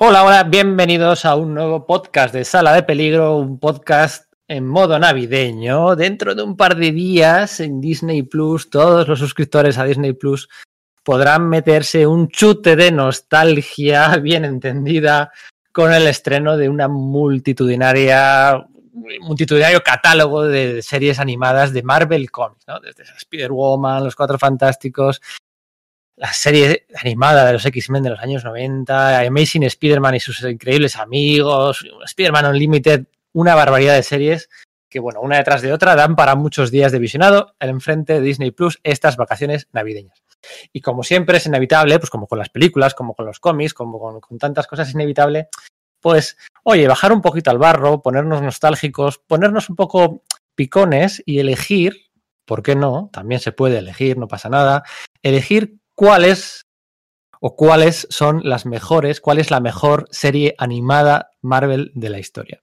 Hola, hola, bienvenidos a un nuevo podcast de Sala de Peligro, un podcast en modo navideño. Dentro de un par de días en Disney Plus, todos los suscriptores a Disney Plus podrán meterse un chute de nostalgia bien entendida con el estreno de una multitudinaria multitudinario catálogo de series animadas de Marvel Comics, ¿no? Desde Spider-Woman, Los Cuatro Fantásticos, la serie animada de los X-Men de los años 90, Amazing Spider-Man y sus increíbles amigos, Spider-Man Unlimited, una barbaridad de series que, bueno, una detrás de otra dan para muchos días de visionado el enfrente de Disney Plus estas vacaciones navideñas. Y como siempre es inevitable, pues como con las películas, como con los cómics, como con, con tantas cosas, es inevitable, pues, oye, bajar un poquito al barro, ponernos nostálgicos, ponernos un poco picones y elegir, ¿por qué no? También se puede elegir, no pasa nada, elegir cuáles o cuáles son las mejores, cuál es la mejor serie animada Marvel de la historia.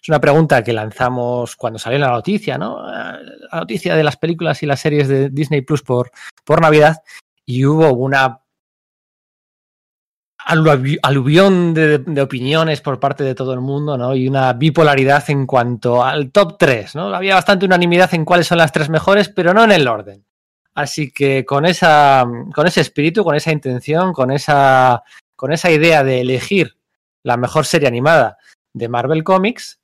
Es una pregunta que lanzamos cuando salió la noticia, ¿no? La noticia de las películas y las series de Disney Plus por, por Navidad y hubo una aluvión de, de, opiniones por parte de todo el mundo, ¿no? Y una bipolaridad en cuanto al top 3, ¿no? Había bastante unanimidad en cuáles son las tres mejores, pero no en el orden. Así que con esa, con ese espíritu, con esa intención, con esa, con esa idea de elegir la mejor serie animada de Marvel Comics,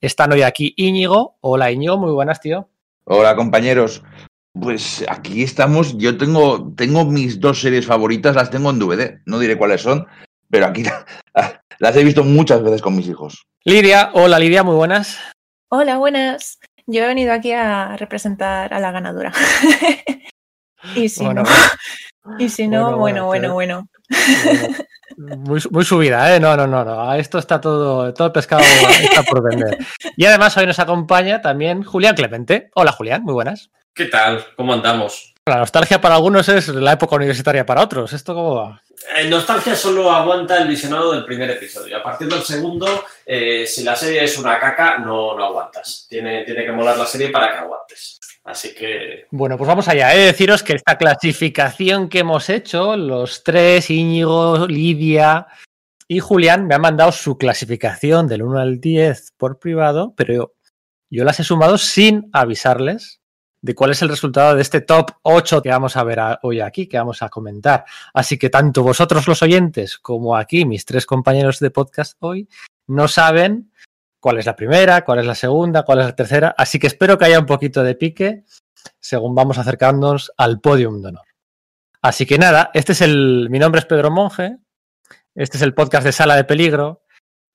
están hoy aquí Íñigo. Hola Íñigo, muy buenas, tío. Hola compañeros. Pues aquí estamos. Yo tengo, tengo mis dos series favoritas, las tengo en DVD. No diré cuáles son, pero aquí las he visto muchas veces con mis hijos. Lidia, hola Lidia, muy buenas. Hola, buenas. Yo he venido aquí a representar a la ganadora. y si bueno, no, y si no, bueno, bueno, bueno. bueno. Muy, muy, subida, ¿eh? No, no, no, no. Esto está todo, todo el pescado está por vender. Y además hoy nos acompaña también Julián Clemente. Hola, Julián, muy buenas. ¿Qué tal? ¿Cómo andamos? La nostalgia para algunos es la época universitaria para otros. ¿Esto cómo va? En nostalgia solo aguanta el visionado del primer episodio. A partir del segundo, eh, si la serie es una caca, no, no aguantas. Tiene, tiene que molar la serie para que aguantes. Así que. Bueno, pues vamos allá. He de deciros que esta clasificación que hemos hecho, los tres, Íñigo, Lidia y Julián, me han mandado su clasificación del 1 al 10 por privado, pero yo, yo las he sumado sin avisarles de cuál es el resultado de este top 8 que vamos a ver hoy aquí, que vamos a comentar. Así que tanto vosotros los oyentes como aquí mis tres compañeros de podcast hoy no saben cuál es la primera, cuál es la segunda, cuál es la tercera. Así que espero que haya un poquito de pique según vamos acercándonos al podium de honor. Así que nada, este es el. Mi nombre es Pedro Monge. Este es el podcast de Sala de Peligro.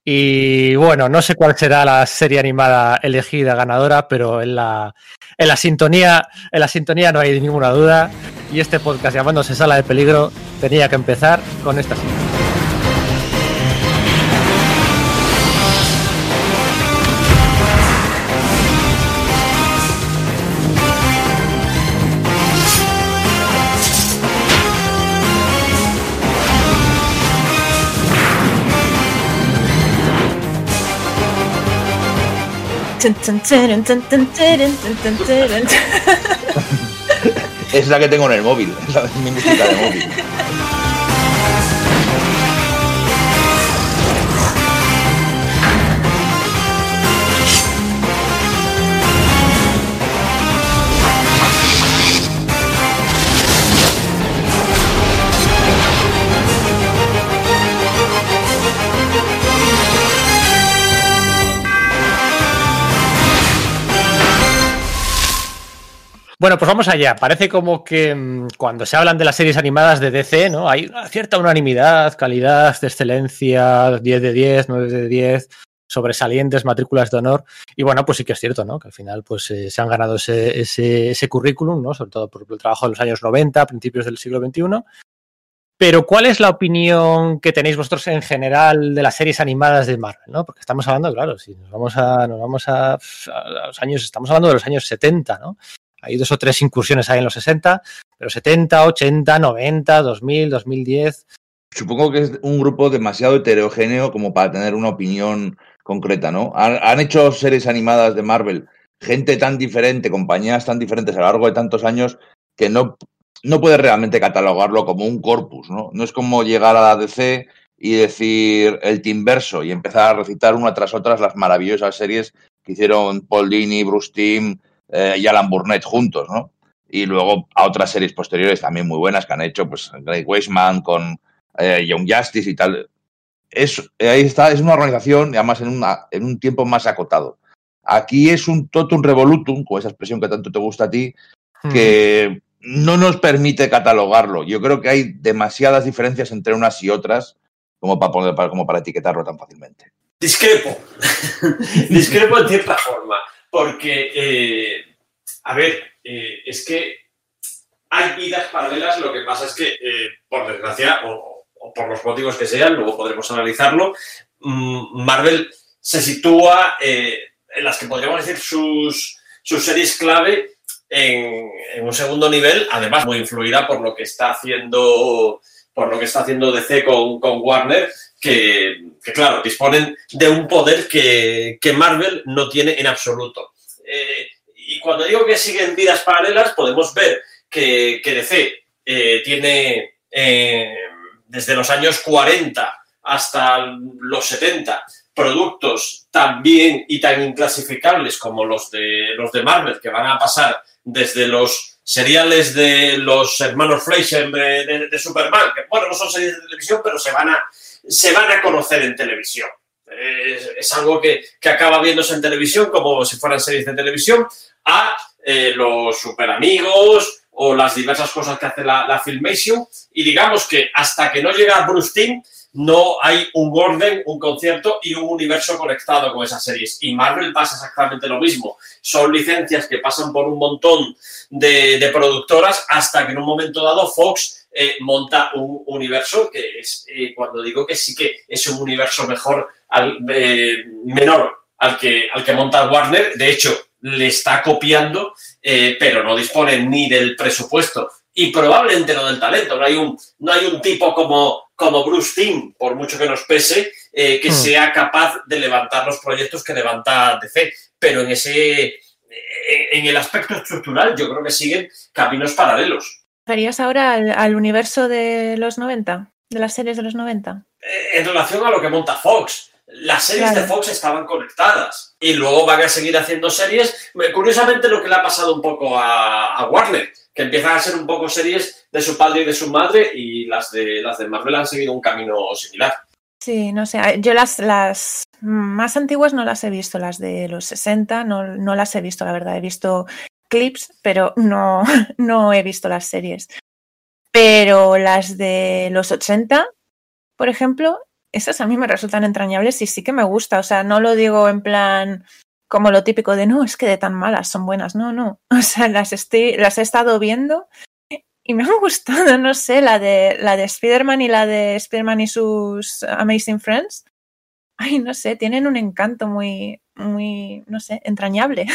Y bueno, no sé cuál será la serie animada elegida ganadora, pero en la, en la sintonía, en la sintonía no hay ninguna duda. Y este podcast llamándose Sala de Peligro tenía que empezar con esta sintonía. Es la que tengo en el móvil, es la, mi música de móvil. Bueno, pues vamos allá. Parece como que mmm, cuando se hablan de las series animadas de DC, ¿no? Hay una cierta unanimidad, calidad excelencia, 10 de 10, 9 de 10, sobresalientes, matrículas de honor. Y bueno, pues sí que es cierto, ¿no? Que al final pues eh, se han ganado ese, ese, ese, currículum, ¿no? Sobre todo por el trabajo de los años 90, principios del siglo XXI. Pero, ¿cuál es la opinión que tenéis vosotros en general de las series animadas de Marvel? ¿no? Porque estamos hablando, claro, si nos vamos a, nos vamos a, a los años, estamos hablando de los años 70, ¿no? Hay dos o tres incursiones ahí en los 60, pero 70, 80, 90, 2000, 2010. Supongo que es un grupo demasiado heterogéneo como para tener una opinión concreta, ¿no? Han, hecho series animadas de Marvel, gente tan diferente, compañías tan diferentes a lo largo de tantos años que no, no puedes realmente catalogarlo como un corpus, ¿no? No es como llegar a la DC y decir el Timverso y empezar a recitar una tras otras las maravillosas series que hicieron Paul Dini, Bruce Timm eh, y Alan Burnett juntos, ¿no? Y luego a otras series posteriores también muy buenas que han hecho, pues Greg Weisman con eh, Young Justice y tal. Es, ahí está, es una organización, además en, una, en un tiempo más acotado. Aquí es un totum revolutum, con esa expresión que tanto te gusta a ti, que no nos permite catalogarlo. Yo creo que hay demasiadas diferencias entre unas y otras como para, poner, para, como para etiquetarlo tan fácilmente. Discrepo. Discrepo en cierta forma. Porque, eh, a ver, eh, es que hay vidas paralelas, lo que pasa es que, eh, por desgracia, o, por los motivos que sean, luego podremos analizarlo, mmm, Marvel se sitúa en las que podríamos decir sus, sus series clave en, en, un segundo nivel, además muy influida por lo que está haciendo por lo que está haciendo DC con, con Warner, que, claro, disponen de un poder que, que Marvel no tiene en absoluto. Eh, y cuando digo que siguen vidas paralelas, podemos ver que, que DC eh, tiene eh, desde los años 40 hasta los 70 productos tan bien y tan inclasificables como los de, los de Marvel, que van a pasar desde los seriales de los hermanos Fleischer de, Superman, que bueno, no son series de televisión, pero se van a, se van a conocer en televisión. Es, algo que, que, acaba viéndose en televisión como si fueran series de televisión, a eh, los super amigos o las diversas cosas que hace la, la Filmation. Y digamos que hasta que no llega Bruce Timm, no hay un orden, un concierto y un universo conectado con esas series. Y Marvel pasa exactamente lo mismo. Son licencias que pasan por un montón de, de productoras hasta que en un momento dado Fox eh, monta un universo que es, eh, cuando digo que sí que es un universo mejor, al, eh, menor al que, al que monta Warner. De hecho, le está copiando, eh, pero no dispone ni del presupuesto y probablemente no del talento. No hay un, no hay un tipo como, como Bruce Timm, por mucho que nos pese, eh, que mm. sea capaz de levantar los proyectos que levanta DC. Pero en ese, en el aspecto estructural, yo creo que siguen caminos paralelos. ¿Referías ahora al, al, universo de los 90? ¿De las series de los 90? Eh, en relación a lo que monta Fox. Las series claro. de Fox estaban conectadas y luego van a seguir haciendo series. Curiosamente, lo que le ha pasado un poco a, a Warner, que empiezan a ser un poco series de su padre y de su madre y las de, las de Marvel han seguido un camino similar. Sí, no sé, yo las, las más antiguas no las he visto, las de los 60 no, no las he visto, la verdad, he visto clips, pero no, no he visto las series. Pero las de los 80, por ejemplo, esas a mí me resultan entrañables y sí que me gusta, o sea, no lo digo en plan como lo típico de no, es que de tan malas son buenas. No, no. O sea, las, estoy, las he estado viendo y me han gustado, no sé, la de, la de Spider-Man y la de Spider-Man y sus Amazing Friends. Ay, no sé, tienen un encanto muy, muy, no sé, entrañable.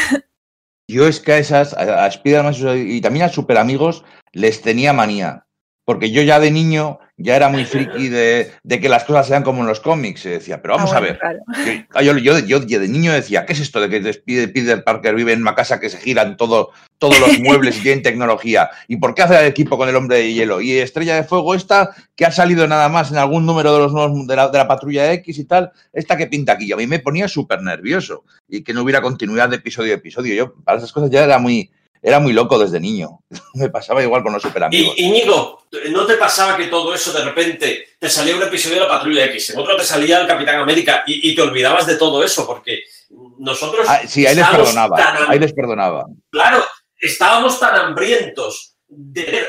Yo es que a esas, a, Spider-Man y también a Super Amigos, les tenía manía. Porque yo ya de niño ya era muy friki de, de, que las cosas sean como en los cómics. Se decía, pero vamos ah, bueno, a ver. Claro. Yo, yo, yo, yo, de niño decía, ¿qué es esto de que Peter Parker vive en una casa que se giran todo, todos los muebles y tienen tecnología? ¿Y por qué hace el equipo con el hombre de hielo? Y Estrella de Fuego, esta que ha salido nada más en algún número de los nuevos de la, de la patrulla X y tal, esta que pinta aquí. A mí me ponía súper nervioso y que no hubiera continuidad de episodio a episodio. Yo para esas cosas ya era muy, era muy loco desde niño. Me pasaba igual con los super amigos. Y, Íñigo, ¿no te pasaba que todo eso de repente te salía un episodio de la Patrulla X, en otro te salía el Capitán América y, y te olvidabas de todo eso? Porque nosotros. Ah, sí, ahí les perdonaba. Tan, ahí les perdonaba. Claro, estábamos tan hambrientos de ver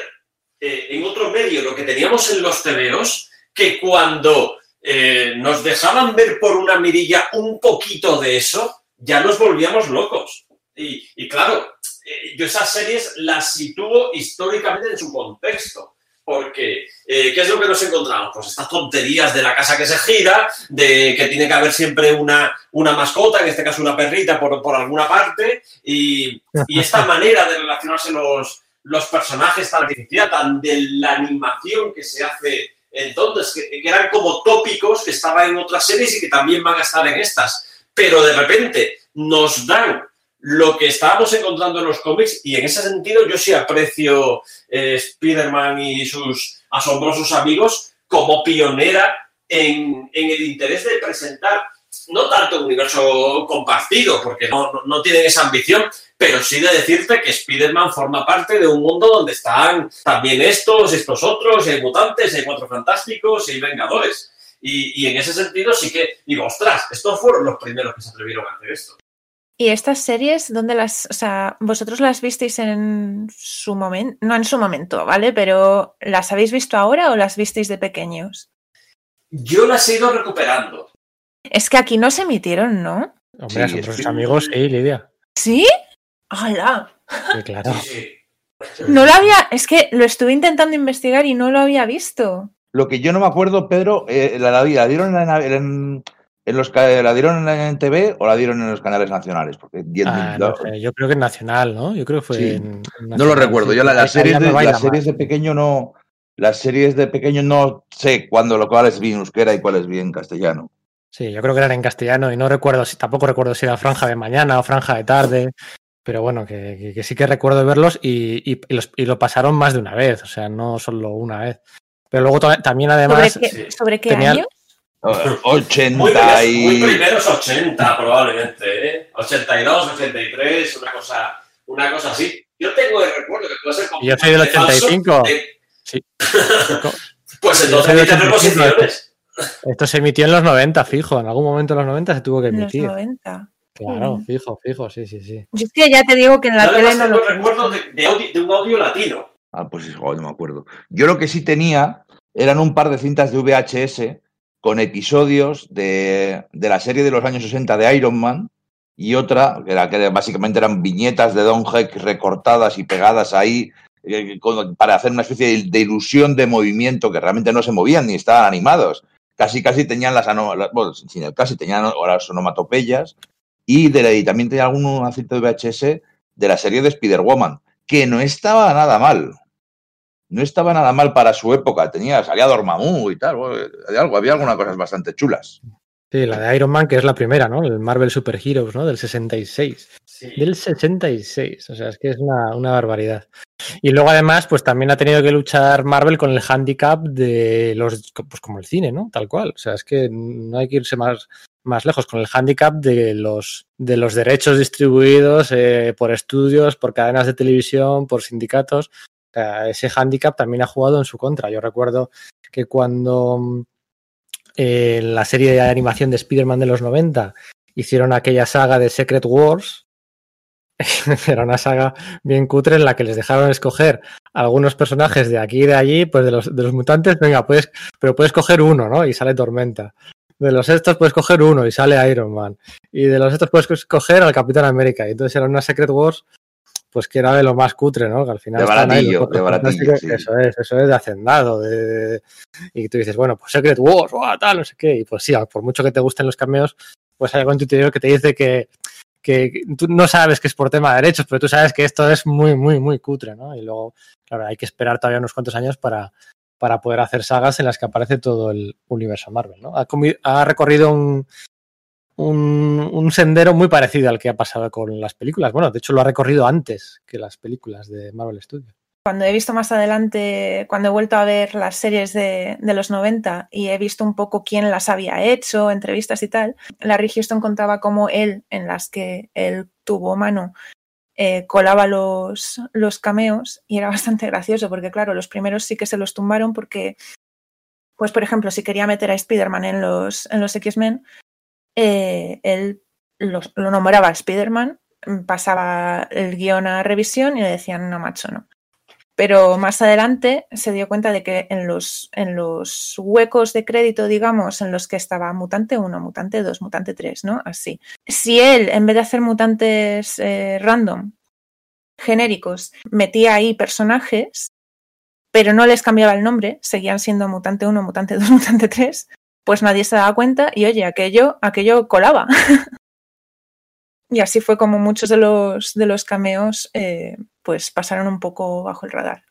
eh, en otro medio lo que teníamos en los tebeos que cuando eh, nos dejaban ver por una mirilla un poquito de eso, ya nos volvíamos locos. Y, y claro, eh, yo esas series las sitúo históricamente en su contexto. Porque, eh, ¿qué es lo que nos encontramos? Pues estas tonterías de la casa que se gira, de que tiene que haber siempre una, una mascota, en este caso una perrita por, por alguna parte, y, y, esta manera de relacionarse los, los personajes tan artificial, tan de la animación que se hace entonces, que, que eran como tópicos que estaban en otras series y que también van a estar en estas. Pero de repente nos dan lo que estábamos encontrando en los cómics y en ese sentido yo sí aprecio eh, Spider-Man y sus asombrosos amigos como pionera en, el interés de presentar no tanto un universo compartido, porque no, no, tienen esa ambición, pero sí de decirte que Spider-Man forma parte de un mundo donde están también estos, estos otros, hay mutantes, hay cuatro fantásticos hay vengadores. Y, y, en ese sentido sí que digo, ostras, estos fueron los primeros que se atrevieron a hacer esto. ¿Y estas series, dónde las, o sea, vosotros las visteis en su momento, no en su momento, ¿vale? Pero ¿las habéis visto ahora o las visteis de pequeños? Yo las he ido recuperando. Es que aquí no se emitieron, ¿no? Hombre, sí, a amigos, sí, Lidia. ¿Sí? ¡Hala! Sí, claro. Sí, sí. No lo había, es que lo estuve intentando investigar y no lo había visto. Lo que yo no me acuerdo, Pedro, eh, la, la, la, dieron en, en, en, los la dieron en TV o la dieron en los canales nacionales, porque 10 ah, no sé, yo creo que en nacional, ¿no? Yo creo que fue sí. en, en No lo recuerdo. Yo la, las series, de, las series de pequeño no las series de pequeño no sé cuándo lo cual es bien euskera y cuál es bien castellano. Sí, yo creo que eran en castellano y no recuerdo, si tampoco recuerdo si era franja de mañana o franja de tarde, pero bueno, que, que, que sí que recuerdo verlos y, y, y, los, y, lo pasaron más de una vez, o sea, no solo una vez. Pero luego también además... ¿Sobre qué, ¿sobre qué tenía... año? 80 muy, primeros, y... muy primeros 80 probablemente, ¿eh? 82, 83, una cosa, una cosa así. Yo tengo el recuerdo que puede ser... Yo soy del 85. De... Sí. pues entonces hay reposiciones. Esto se emitió en los 90, fijo. En algún momento en los 90 se tuvo que emitir. En los 90. Claro, mm. fijo, fijo, sí, sí, sí. Yo es que ya te digo que en la Yo tele no lo... recuerdo de, de, audio, de, un audio latino. Ah, pues oh, no me acuerdo. Yo lo que sí tenía eran un par de cintas de VHS con episodios de, de la serie de los años 60 de Iron Man y otra, que, era, que básicamente eran viñetas de Don Heck recortadas y pegadas ahí eh, con, para hacer una especie de, de, ilusión de movimiento que realmente no se movían ni estaban animados. Casi, casi tenían las, bueno, sin el casi, tenían las onomatopeyas y, de la, y también tenía algún acierto de VHS de la serie de Spider-Woman, que no estaba nada mal. No estaba nada mal para su época. Tenía, salía Dormammu y tal. Algo, había algunas cosas bastante chulas. Sí, la de Iron Man, que es la primera, ¿no? El Marvel Super Heroes, ¿no? Del 66. Sí. Del 66. O sea, es que es una, una, barbaridad. Y luego, además, pues también ha tenido que luchar Marvel con el handicap de los. Pues como el cine, ¿no? Tal cual. O sea, es que no hay que irse más, más lejos con el handicap de los, de los derechos distribuidos eh, por estudios, por cadenas de televisión, por sindicatos. Sea, ese handicap también ha jugado en su contra. Yo recuerdo que cuando eh, la serie de animación de Spider-Man de los 90 hicieron aquella saga de Secret Wars. Era una saga bien cutre en la que les dejaron escoger algunos personajes de aquí y de allí, pues de los, de los mutantes, venga, puedes, pero puedes coger uno, ¿no? Y sale Tormenta. De los estos puedes coger uno y sale Iron Man. Y de los estos puedes escoger al Capitán América. Y entonces era una Secret Wars pues que era de lo más cutre, ¿no? Que al final de baratillo, de baratillo sí. Eso es, eso es de hacendado. De, de, y tú dices, bueno, pues Secret Wars, oh, tal, no sé qué. Y pues sí, por mucho que te gusten los cameos, pues hay algo en tu interior que te dice que, que tú no sabes que es por tema de derechos, pero tú sabes que esto es muy, muy, muy cutre, ¿no? Y luego, claro, hay que esperar todavía unos cuantos años para, para poder hacer sagas en las que aparece todo el universo Marvel, ¿no? Ha, ha recorrido un, un, sendero muy parecido al que ha pasado con las películas. Bueno, de hecho lo ha recorrido antes que las películas de Marvel Studios. Cuando he visto más adelante, cuando he vuelto a ver las series de, de, los 90 y he visto un poco quién las había hecho, entrevistas y tal, Larry Houston contaba cómo él, en las que él tuvo mano, eh, colaba los, los cameos y era bastante gracioso porque, claro, los primeros sí que se los tumbaron porque, pues, por ejemplo, si quería meter a Spider-Man en los, en los X-Men, eh, él lo, nombraba Spider-Man, pasaba el guion a revisión y le decían, no, macho, no. Pero más adelante se dio cuenta de que en los, en los huecos de crédito, digamos, en los que estaba mutante 1, mutante 2, mutante 3, ¿no? Así. Si él, en vez de hacer mutantes eh, random, genéricos, metía ahí personajes, pero no les cambiaba el nombre, seguían siendo mutante 1, mutante 2, mutante 3, pues nadie se daba cuenta y oye, aquello, aquello colaba. y así fue como muchos de los, de los cameos eh, pues pasaron un poco bajo el radar.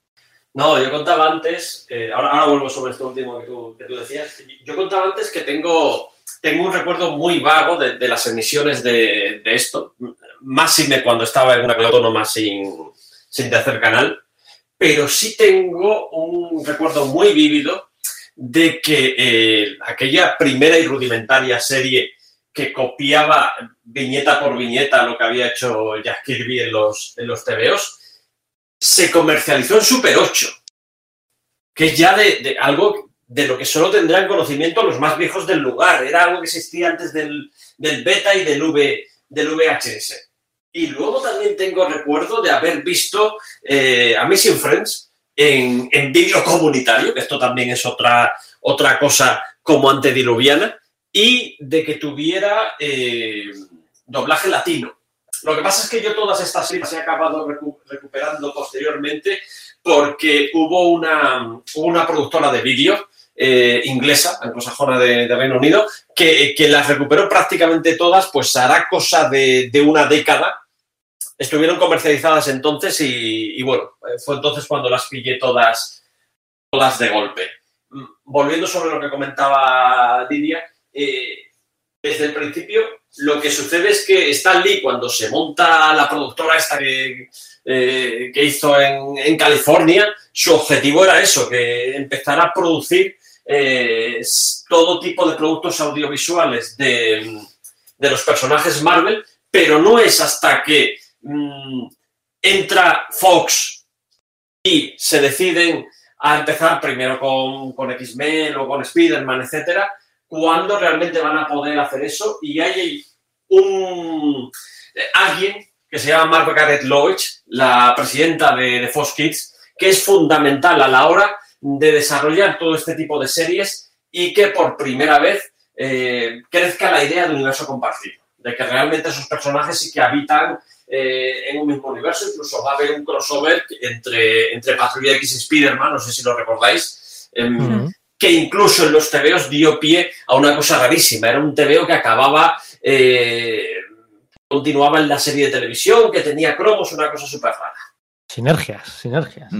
No, yo contaba antes, eh, ahora, ahora, vuelvo sobre esto último que tú, decías, yo contaba antes que tengo, tengo un recuerdo muy vago de, las emisiones de, esto, más sin cuando estaba en una autónoma sin, sin hacer canal, pero sí tengo un recuerdo muy vívido de que eh, aquella primera y rudimentaria serie que copiaba viñeta por viñeta lo que había hecho Jack Kirby en los, en los TVOs, se comercializó en Super 8, que es ya de, algo de lo que solo tendrán conocimiento los más viejos del lugar. Era algo que existía antes del, beta y del, v, del VHS. Y luego también tengo recuerdo de haber visto eh, a Missing Friends en, en vídeo comunitario, que esto también es otra, otra cosa como antediluviana, y de que tuviera eh, doblaje latino. Lo que pasa es que yo todas estas series he acabado recuperando posteriormente porque hubo una, una productora de vídeo eh, inglesa, anglosajona de, de, Reino Unido, que, que, las recuperó prácticamente todas, pues hará cosa de una década. Estuvieron comercializadas entonces y, bueno, fue entonces cuando las pillé todas, todas de golpe. Mm, volviendo sobre lo que comentaba Lidia, eh, desde el principio lo que sucede es que Stan Lee, cuando se monta la productora esta que, eh, hizo en, en, California, su objetivo era eso, que empezara a producir eh, todo tipo de productos audiovisuales de, de, los personajes Marvel, pero no es hasta que mmm, entra Fox y se deciden a empezar primero con, con X-Men o con Spider-Man, etcétera, cuándo realmente van a poder hacer eso. Y hay un alguien que se llama Margaret Lloyd, la presidenta de, de, Fox Kids, que es fundamental a la hora de desarrollar todo este tipo de series y que por primera vez eh, crezca la idea de universo compartido, de que realmente esos personajes sí que habitan eh, en un mismo universo, incluso va a haber un crossover entre, entre Patrulla X y Spider-Man, no sé si lo recordáis, eh, uh -huh que incluso en los tebeos dio pie a una cosa rarísima. Era un tebeo que acababa, eh, continuaba en la serie de televisión, que tenía cromos, una cosa súper rara. Sinergias, sinergias.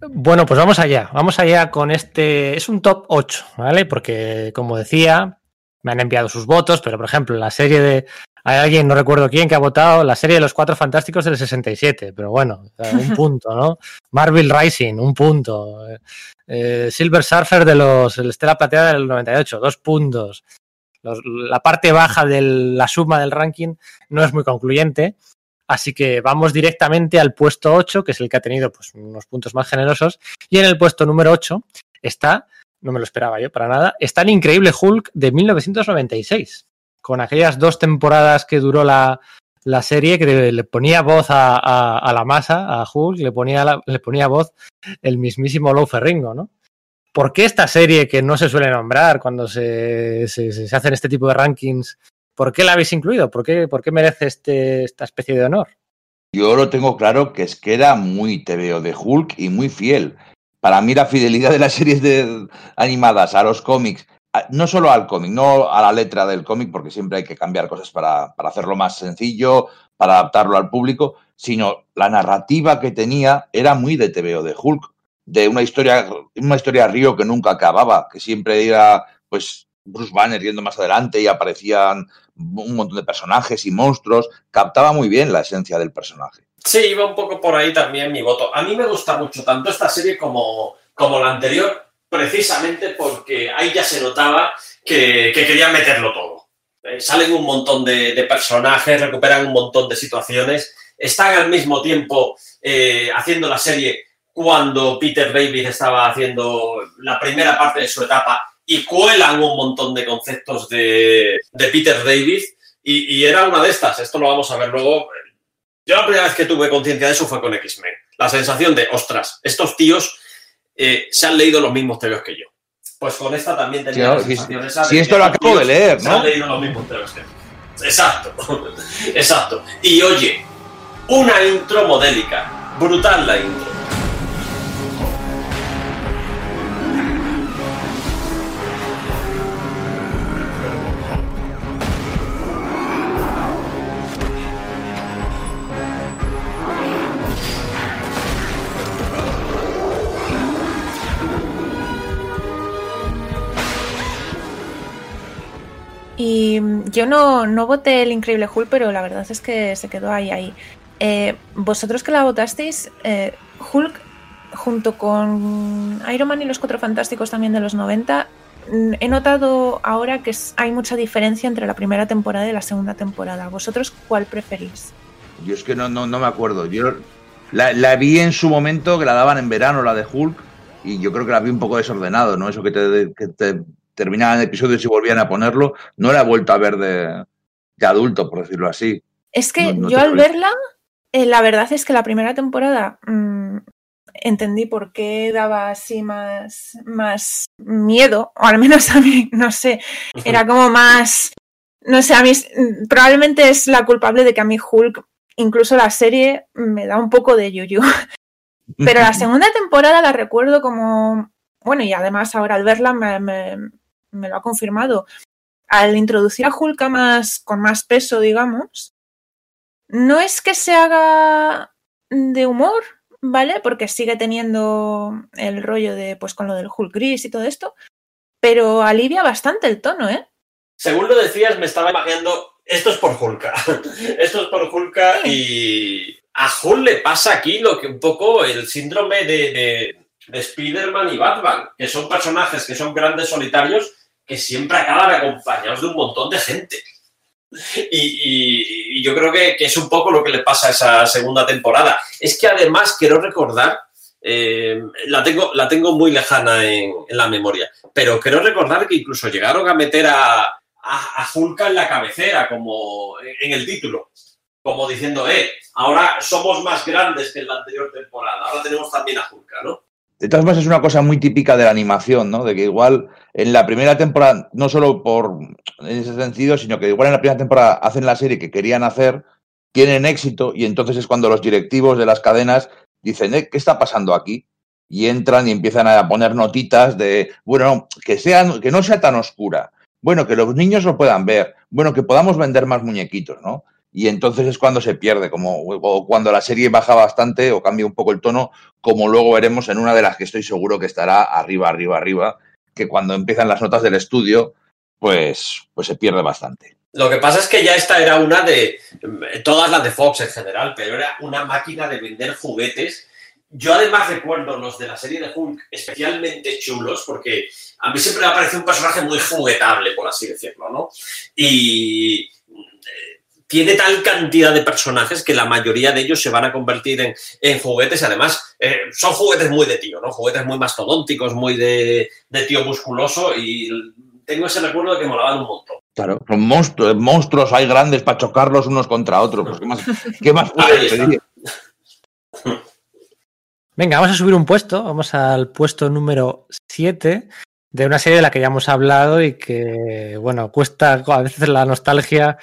Bueno, pues vamos allá. Vamos allá con este. Es un top 8, ¿vale? Porque, como decía, me han enviado sus votos, pero por ejemplo, la serie de. Hay alguien, no recuerdo quién, que ha votado la serie de los Cuatro Fantásticos del 67, pero bueno, un punto, ¿no? Marvel Rising, un punto. Eh, Silver Surfer de los el Estela Plateada del 98, dos puntos. La parte baja de la suma del ranking no es muy concluyente, así que vamos directamente al puesto 8, que es el que ha tenido pues, unos puntos más generosos, y en el puesto número 8 está, no me lo esperaba yo para nada, está el increíble Hulk de 1996 con aquellas dos temporadas que duró la, la serie, que le ponía voz a, a, la masa, a Hulk, le ponía, la, le ponía voz el mismísimo Lou Ferringo, ¿no? ¿Por qué esta serie que no se suele nombrar cuando se, se, se hacen este tipo de rankings, por qué la habéis incluido? ¿Por qué, por qué merece este, esta especie de honor? Yo lo tengo claro que es que era muy TVO de Hulk y muy fiel. Para mí la fidelidad de las series de, animadas a los cómics no solo al cómic, no a la letra del cómic, porque siempre hay que cambiar cosas para, para, hacerlo más sencillo, para adaptarlo al público, sino la narrativa que tenía era muy de TVO de Hulk, de una historia, una historia río que nunca acababa, que siempre era pues Bruce Banner yendo más adelante y aparecían un montón de personajes y monstruos, captaba muy bien la esencia del personaje. Sí, iba un poco por ahí también mi voto. A mí me gusta mucho tanto esta serie como, como la anterior, precisamente porque ahí ya se notaba que, que querían meterlo todo. Eh, salen un montón de, personajes, recuperan un montón de situaciones, están al mismo tiempo eh, haciendo la serie cuando Peter David estaba haciendo la primera parte de su etapa y cuelan un montón de conceptos de, Peter David y, y, era una de estas, esto lo vamos a ver luego. Yo la primera vez que tuve conciencia de eso fue con X-Men. La sensación de, ostras, estos tíos eh, se han leído los mismos tebeos que yo. Pues con esta también tenía sí, si, si esto lo acabo de leer, ¿no? Se han leído los mismos tebeos que yo. Exacto, exacto. Y oye, una intro modélica, brutal la intro. Y yo no, no voté el Increíble Hulk, pero la verdad es que se quedó ahí, ahí. Eh, vosotros que la votasteis, eh, Hulk junto con Iron Man y los Cuatro Fantásticos también de los 90, mm, he notado ahora que hay mucha diferencia entre la primera temporada y la segunda temporada. ¿Vosotros cuál preferís? Yo es que no, no, me acuerdo. Yo la, vi en su momento, que la daban en verano, la de Hulk, y yo creo que la vi un poco desordenado, ¿no? Eso que que te terminaban episodios y volvían a ponerlo, no la he vuelto a ver de, de adulto, por decirlo así. Es que yo al verla, eh, la verdad es que la primera temporada mmm, entendí por qué daba así más, más miedo, o al menos a mí, no sé, era como más, no sé, a mí probablemente es la culpable de que a mí Hulk, incluso la serie, me da un poco de yuyu. Pero la segunda temporada la recuerdo como, bueno, y además ahora al verla me, me, me lo ha confirmado, al introducir a Hulk más, con más peso, digamos, no es que se haga de humor, ¿vale? Porque sigue teniendo el rollo de, pues con lo del Hulk gris y todo esto, pero alivia bastante el tono, ¿eh? Según lo decías, me estaba imaginando, esto es por Hulka, esto es por Hulka y a Hulk le pasa aquí lo que un poco el síndrome de, de, de Spider-Man y Batman, que son personajes que son grandes solitarios que siempre acaban acompañados de un montón de gente. Y, yo creo que, es un poco lo que le pasa a esa segunda temporada. Es que además quiero recordar, eh, la, tengo, la tengo muy lejana en, la memoria, pero quiero recordar que incluso llegaron a meter a, a, a en la cabecera, como en el título, como diciendo, eh, ahora somos más grandes que en la anterior temporada, ahora tenemos también a Hulka, ¿no? De todas maneras, es una cosa muy típica de la animación, ¿no? De que igual en la primera temporada, no solo por en ese sentido, sino que igual en la primera temporada hacen la serie que querían hacer, tienen éxito, y entonces es cuando los directivos de las cadenas dicen, ¿eh? ¿qué está pasando aquí? Y entran y empiezan a poner notitas de, bueno, que, sea, que no sea tan oscura, bueno, que los niños lo puedan ver, bueno, que podamos vender más muñequitos, ¿no? Y entonces es cuando se pierde, como o cuando la serie baja bastante o cambia un poco el tono, como luego veremos en una de las que estoy seguro que estará arriba, arriba, arriba, que cuando empiezan las notas del estudio, pues, pues se pierde bastante. Lo que pasa es que ya esta era una de, todas las de Fox en general, pero era una máquina de vender juguetes. Yo además recuerdo los de la serie de Hulk especialmente chulos, porque a mí siempre me ha parecido un personaje muy juguetable, por así decirlo, ¿no? Y tiene tal cantidad de personajes que la mayoría de ellos se van a convertir en, en juguetes. Además, eh, son juguetes muy de tío, ¿no? Juguetes muy mastodónticos, muy de, de, tío musculoso. Y tengo ese recuerdo de que molaban un montón. Claro, son monstruos, monstruos hay grandes para chocarlos unos contra otros. Pues, ¿Qué más, qué más pedir? Venga, vamos a subir un puesto. Vamos al puesto número 7 de una serie de la que ya hemos hablado y que, bueno, cuesta a veces la nostalgia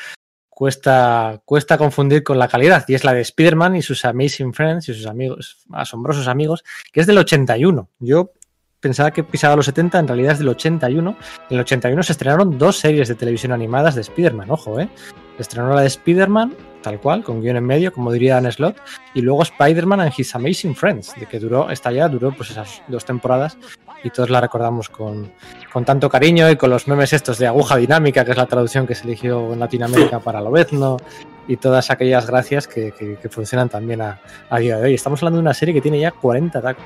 cuesta, cuesta confundir con la calidad, y es la de Spider-Man y sus Amazing Friends y sus amigos, asombrosos amigos, que es del 81. Yo pensaba que pisaba los 70, en realidad es del 81. En el 81 se estrenaron dos series de televisión animadas de Spider-Man, ojo, ¿eh? Se estrenó la de Spider-Man, tal cual, con guion en medio, como diría Dan Slot, y luego Spider-Man and His Amazing Friends, de que duró, esta ya duró pues esas dos temporadas, y todos la recordamos con, con, tanto cariño y con los memes estos de aguja dinámica, que es la traducción que se eligió en Latinoamérica para Lobezno, y todas aquellas gracias que, que, que funcionan también a, a, día de hoy. Estamos hablando de una serie que tiene ya 40 tacos.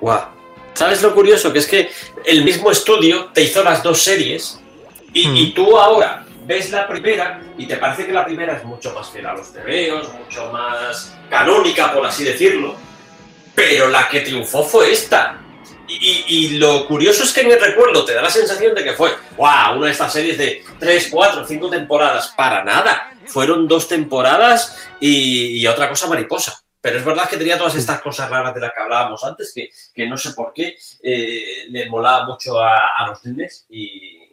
¡Guau! ¿Sabes lo curioso? Que es que el mismo estudio te hizo las dos series y, mm. y tú ahora ves la primera y te parece que la primera es mucho más fiel a los tebeos, mucho más canónica, por así decirlo, pero la que triunfó fue esta. Y, y, lo curioso es que en el recuerdo te da la sensación de que fue, wow, una de estas series de 3, 4, 5 temporadas, para nada. Fueron dos temporadas y, y, otra cosa mariposa. Pero es verdad que tenía todas estas cosas raras de las que hablábamos antes, que, que no sé por qué eh, le molaba mucho a, a los nenes y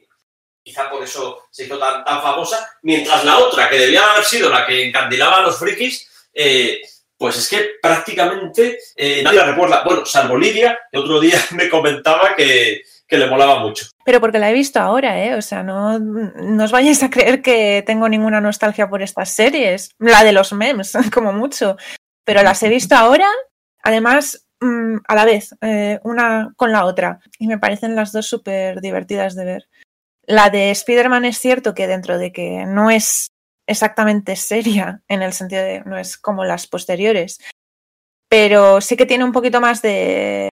quizá por eso se hizo tan, famosa. Mientras la otra, que debía haber sido la que encandilaba a los frikis, eh, pues es que prácticamente eh, nadie la recuerda. Bueno, salvo Lidia, que otro día me comentaba que, le molaba mucho. Pero porque la he visto ahora, ¿eh? O sea, no, no os vayáis a creer que tengo ninguna nostalgia por estas series. La de los memes, como mucho. Pero las he visto ahora, además, mmm, a la vez, eh, una con la otra. Y me parecen las dos súper divertidas de ver. La de Spider-Man es cierto que dentro de que no es exactamente seria, en el sentido de no es como las posteriores, Pero sí que tiene un poquito más de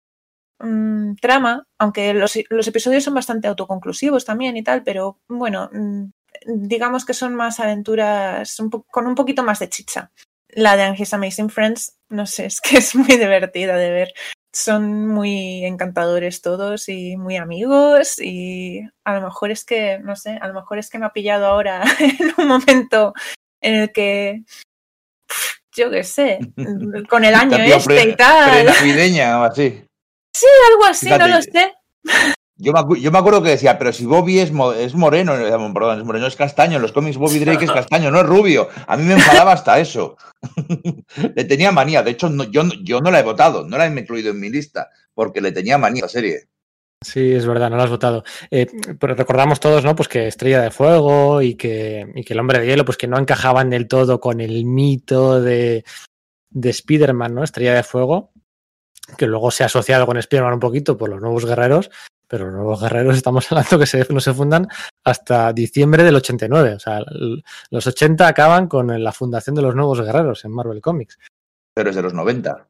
mm, trama, aunque los, episodios son bastante autoconclusivos también y tal, pero bueno, mm, digamos que son más aventuras con un poquito más de chicha. La de And His Amazing Friends, no sé, es que es muy divertida de ver. Son muy encantadores todos y muy amigos y a lo mejor es que, no sé, a lo mejor es que me ha pillado ahora en un momento en el que, yo qué sé, con el año este y tal, Prenavideña o así. algo así, no lo sé. Yo me, yo me acuerdo que decía, pero si Bobby es, mo- es moreno, perdón, es moreno, es castaño, en los cómics Bobby Drake es castaño, no es rubio. A mí me enfadaba hasta eso. le tenía manía, de hecho no- yo, no- yo no la he votado, no la he incluido en mi lista, porque le tenía manía a la serie. Sí, es verdad, no lo has votado. Eh, pero recordamos todos, ¿no? Pues que Estrella de Fuego y que, y que el Hombre de Hielo, pues que no encajaban del todo con el mito de, de Spider-Man, ¿no? Estrella de Fuego, que luego se ha asociado con Spider-Man un poquito por los nuevos guerreros, pero los nuevos guerreros estamos hablando que se, no se fundan hasta diciembre del 89. O sea, los 80 acaban con la fundación de los nuevos guerreros en Marvel Comics. Pero es de los 90.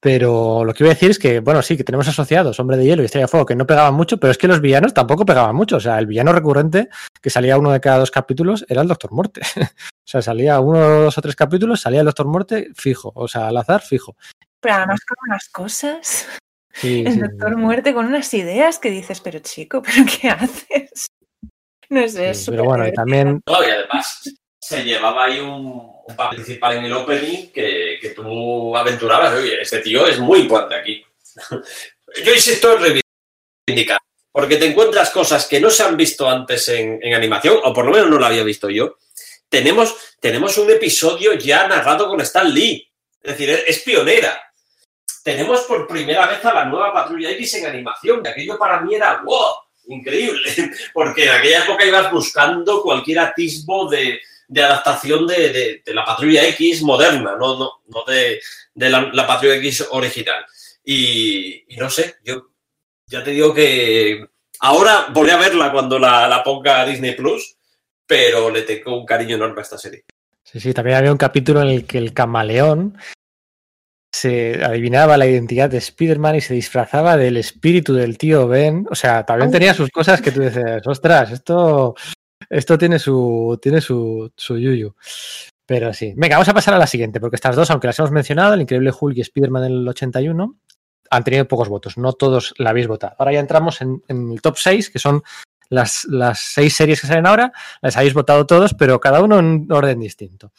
Pero lo que iba a decir es que, bueno, sí, que tenemos asociados Hombre de Hielo y Estrella de Fuego que no pegaban mucho, pero es que los villanos tampoco pegaban mucho. O sea, el villano recurrente, que salía uno de cada dos capítulos, era el Doctor Muerte. o sea, salía uno, dos o tres capítulos, salía el Doctor Muerte fijo. O sea, al azar fijo. Pero además con unas cosas. Sí, El sí. doctor muerte con unas ideas que dices, pero chico, ¿pero qué haces? No sé, es Sí, pero bueno, y también No, y además se llevaba ahí un, un papel principal en el opening que, que tú aventurabas. Oye, este tío es muy importante aquí. Yo insisto en reivindicar, porque te encuentras cosas que no se han visto antes en, en animación, o por lo menos no lo había visto yo. Tenemos, tenemos un episodio ya narrado con Stan Lee, es decir, es, es pionera. Tenemos por primera vez a la nueva Patrulla X en animación, y aquello para mí era wow, increíble, porque en aquella época ibas buscando cualquier atisbo de, de adaptación de, de- la Patrulla X moderna, no, no, no de, la, la Patrulla X original. Y, no sé, yo ya te digo que ahora volveré a verla cuando la ponga Disney Plus, pero le tengo un cariño enorme a esta serie. Sí, sí, también había un capítulo en el que el camaleón se adivinaba la identidad de Spider-Man y se disfrazaba del espíritu del tío Ben. O sea, también tenía sus cosas que tú dices, ostras, esto, esto tiene su, tiene su, su yuyu. Pero sí. Venga, vamos a pasar a la siguiente, porque estas dos, aunque las hemos mencionado, el Increíble Hulk y Spider-Man del 81, han tenido pocos votos. No todos la habéis votado. Ahora ya entramos en, en el top 6, que son las, las seis series que salen ahora. Las habéis votado todos, pero cada uno en orden distinto.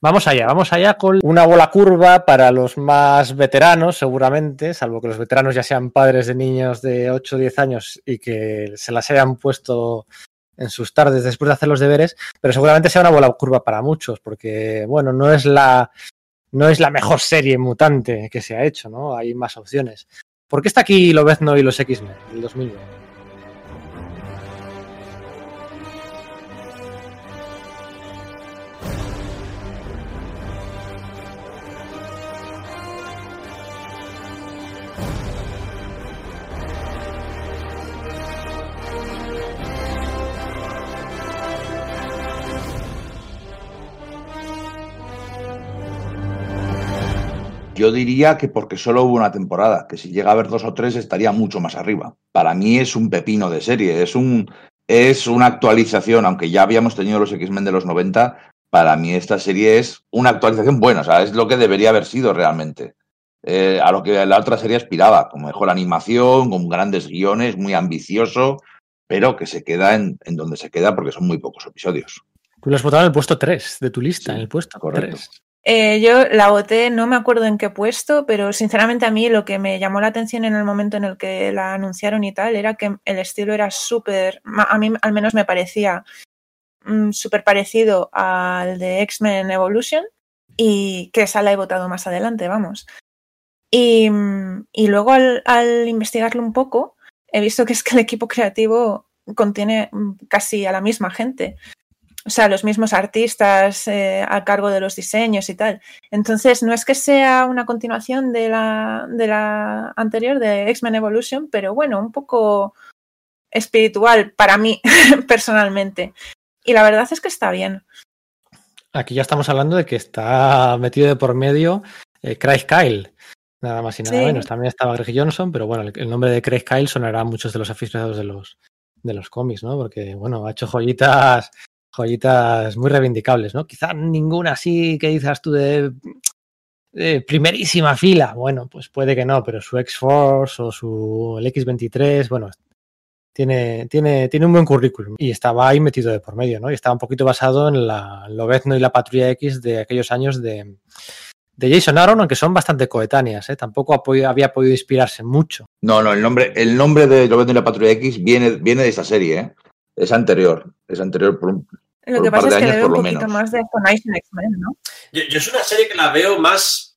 Vamos allá, vamos allá con una bola curva para los más veteranos, seguramente, salvo que los veteranos ya sean padres de niños de 8 o 10 años y que se las hayan puesto en sus tardes después de hacer los deberes, pero seguramente sea una bola curva para muchos, porque, bueno, no es la, no es la mejor serie mutante que se ha hecho, ¿no? Hay más opciones. ¿Por qué está aquí Lobezno y los X-Men del 2020? Yo diría que porque solo hubo una temporada, que si llega a haber dos o tres estaría mucho más arriba. Para mí es un pepino de serie, es, un, es una actualización, aunque ya habíamos tenido los X-Men de los 90, para mí esta serie es una actualización buena, o sea, es lo que debería haber sido realmente. Eh, a lo que la otra serie aspiraba, con mejor animación, con grandes guiones, muy ambicioso, pero que se queda en, en donde se queda porque son muy pocos episodios. Tú lo has votado en el puesto 3 de tu lista, Sí, en el puesto correcto. 3. Eh, yo la voté, no me acuerdo en qué puesto, pero sinceramente a mí lo que me llamó la atención en el momento en el que la anunciaron y tal era que el estilo era súper, a mí al menos me parecía mm, súper parecido al de X-Men Evolution y que esa la he votado más adelante, vamos. Y, y luego al, al investigarlo un poco, he visto que es que el equipo creativo contiene mm, casi a la misma gente. O sea, los mismos artistas eh, a cargo de los diseños y tal. Entonces, no es que sea una continuación de la, de la anterior, de X-Men Evolution, pero bueno, un poco espiritual para mí, personalmente. Y la verdad es que está bien. Aquí ya estamos hablando de que está metido de por medio eh, Craig Kyle, nada más y nada Sí. menos. También estaba Greg Johnson, pero bueno, el, el nombre de Craig Kyle sonará a muchos de los aficionados de los, de los cómics, ¿no? Porque, bueno, ha hecho joyitas, joyitas muy reivindicables, ¿no? Quizá ninguna así que dices tú de, primerísima fila. Bueno, pues puede que no, pero su X-Force o su el X-23, bueno, tiene, tiene, tiene un buen currículum y estaba ahí metido de por medio, ¿no? Y estaba un poquito basado en la Lobezno y la Patrulla X de aquellos años de, de Jason Aaron, aunque son bastante coetáneas, ¿eh? Tampoco había podido inspirarse mucho. No, no, el nombre, el nombre de Lobezno y la Patrulla X viene, viene de esta serie, ¿eh? Es anterior. Es anterior por un- Lo que pasa es que años, le veo un poquito menos. más de Phonition X-Men, ¿no? Yo, yo es una serie que la veo más.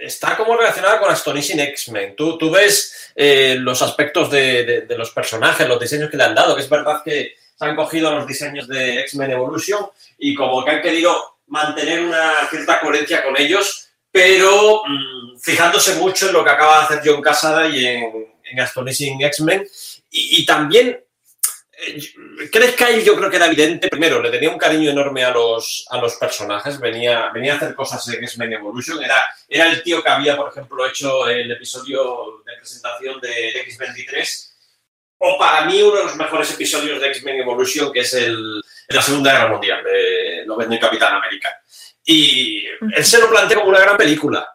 Está como relacionada con Astonishing X-Men. Tú, tú ves eh, los aspectos de, de- de los personajes, los diseños que le han dado, que es verdad que se han cogido los diseños de X-Men Evolution y como que han querido mantener una cierta coherencia con ellos, pero mm, fijándose mucho en lo que acaba de hacer John Casada y en, en Astonishing X-Men. Y, y también Craig Kyle yo creo que era evidente. Primero, le tenía un cariño enorme a los, a los personajes. Venía, venía a hacer cosas en X-Men Evolution. Era, era el tío que había, por ejemplo, hecho el episodio de presentación de X-23. O para mí uno de los mejores episodios de X-Men Evolution, que es el de la Segunda Guerra Mundial, de Lobezno y Capitán América. Y él se lo plantea como una gran película.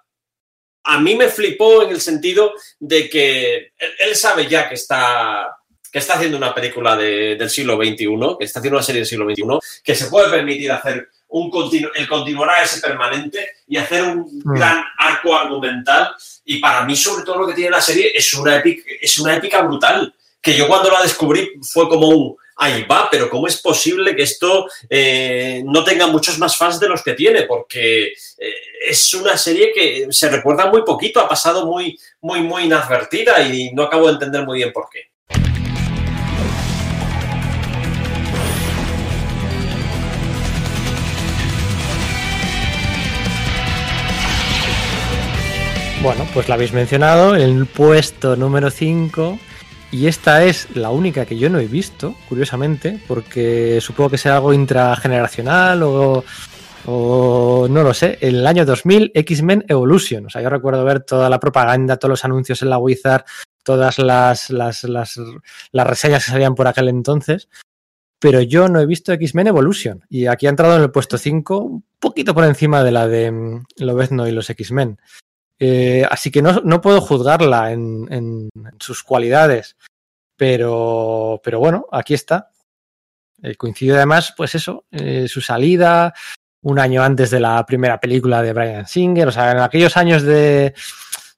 A mí me flipó en el sentido de que él, él sabe ya que está que está haciendo una película de- del siglo XXI, que está haciendo una serie del siglo XXI, que se puede permitir hacer un continu- el continuará ese permanente y hacer un Mm. gran arco argumental. Y para mí, sobre todo, lo que tiene la serie es una, épica, es una épica brutal. Que yo cuando la descubrí fue como un, ahí va, pero ¿cómo es posible que esto eh, no tenga muchos más fans de los que tiene? Porque eh, es una serie que se recuerda muy poquito, ha pasado muy, muy, muy inadvertida y no acabo de entender muy bien por qué. Bueno, pues la habéis mencionado, el puesto número 5. Y esta es la única que yo no he visto, curiosamente, porque supongo que será algo intrageneracional o, o no lo sé. En el año 2000, X-Men Evolution. O sea, yo recuerdo ver toda la propaganda, todos los anuncios en la Wizard, todas las, las, las, las reseñas que salían por aquel entonces. Pero yo no he visto X-Men Evolution. Y aquí ha entrado en el puesto 5, un poquito por encima de la de mm, Lobezno y los X-Men. Eh, así que no, no puedo juzgarla en, en- sus cualidades. Pero, pero bueno, aquí está. Eh, además, pues eso, eh, su salida un año antes de la primera película de Brian Singer, o sea, en aquellos años de,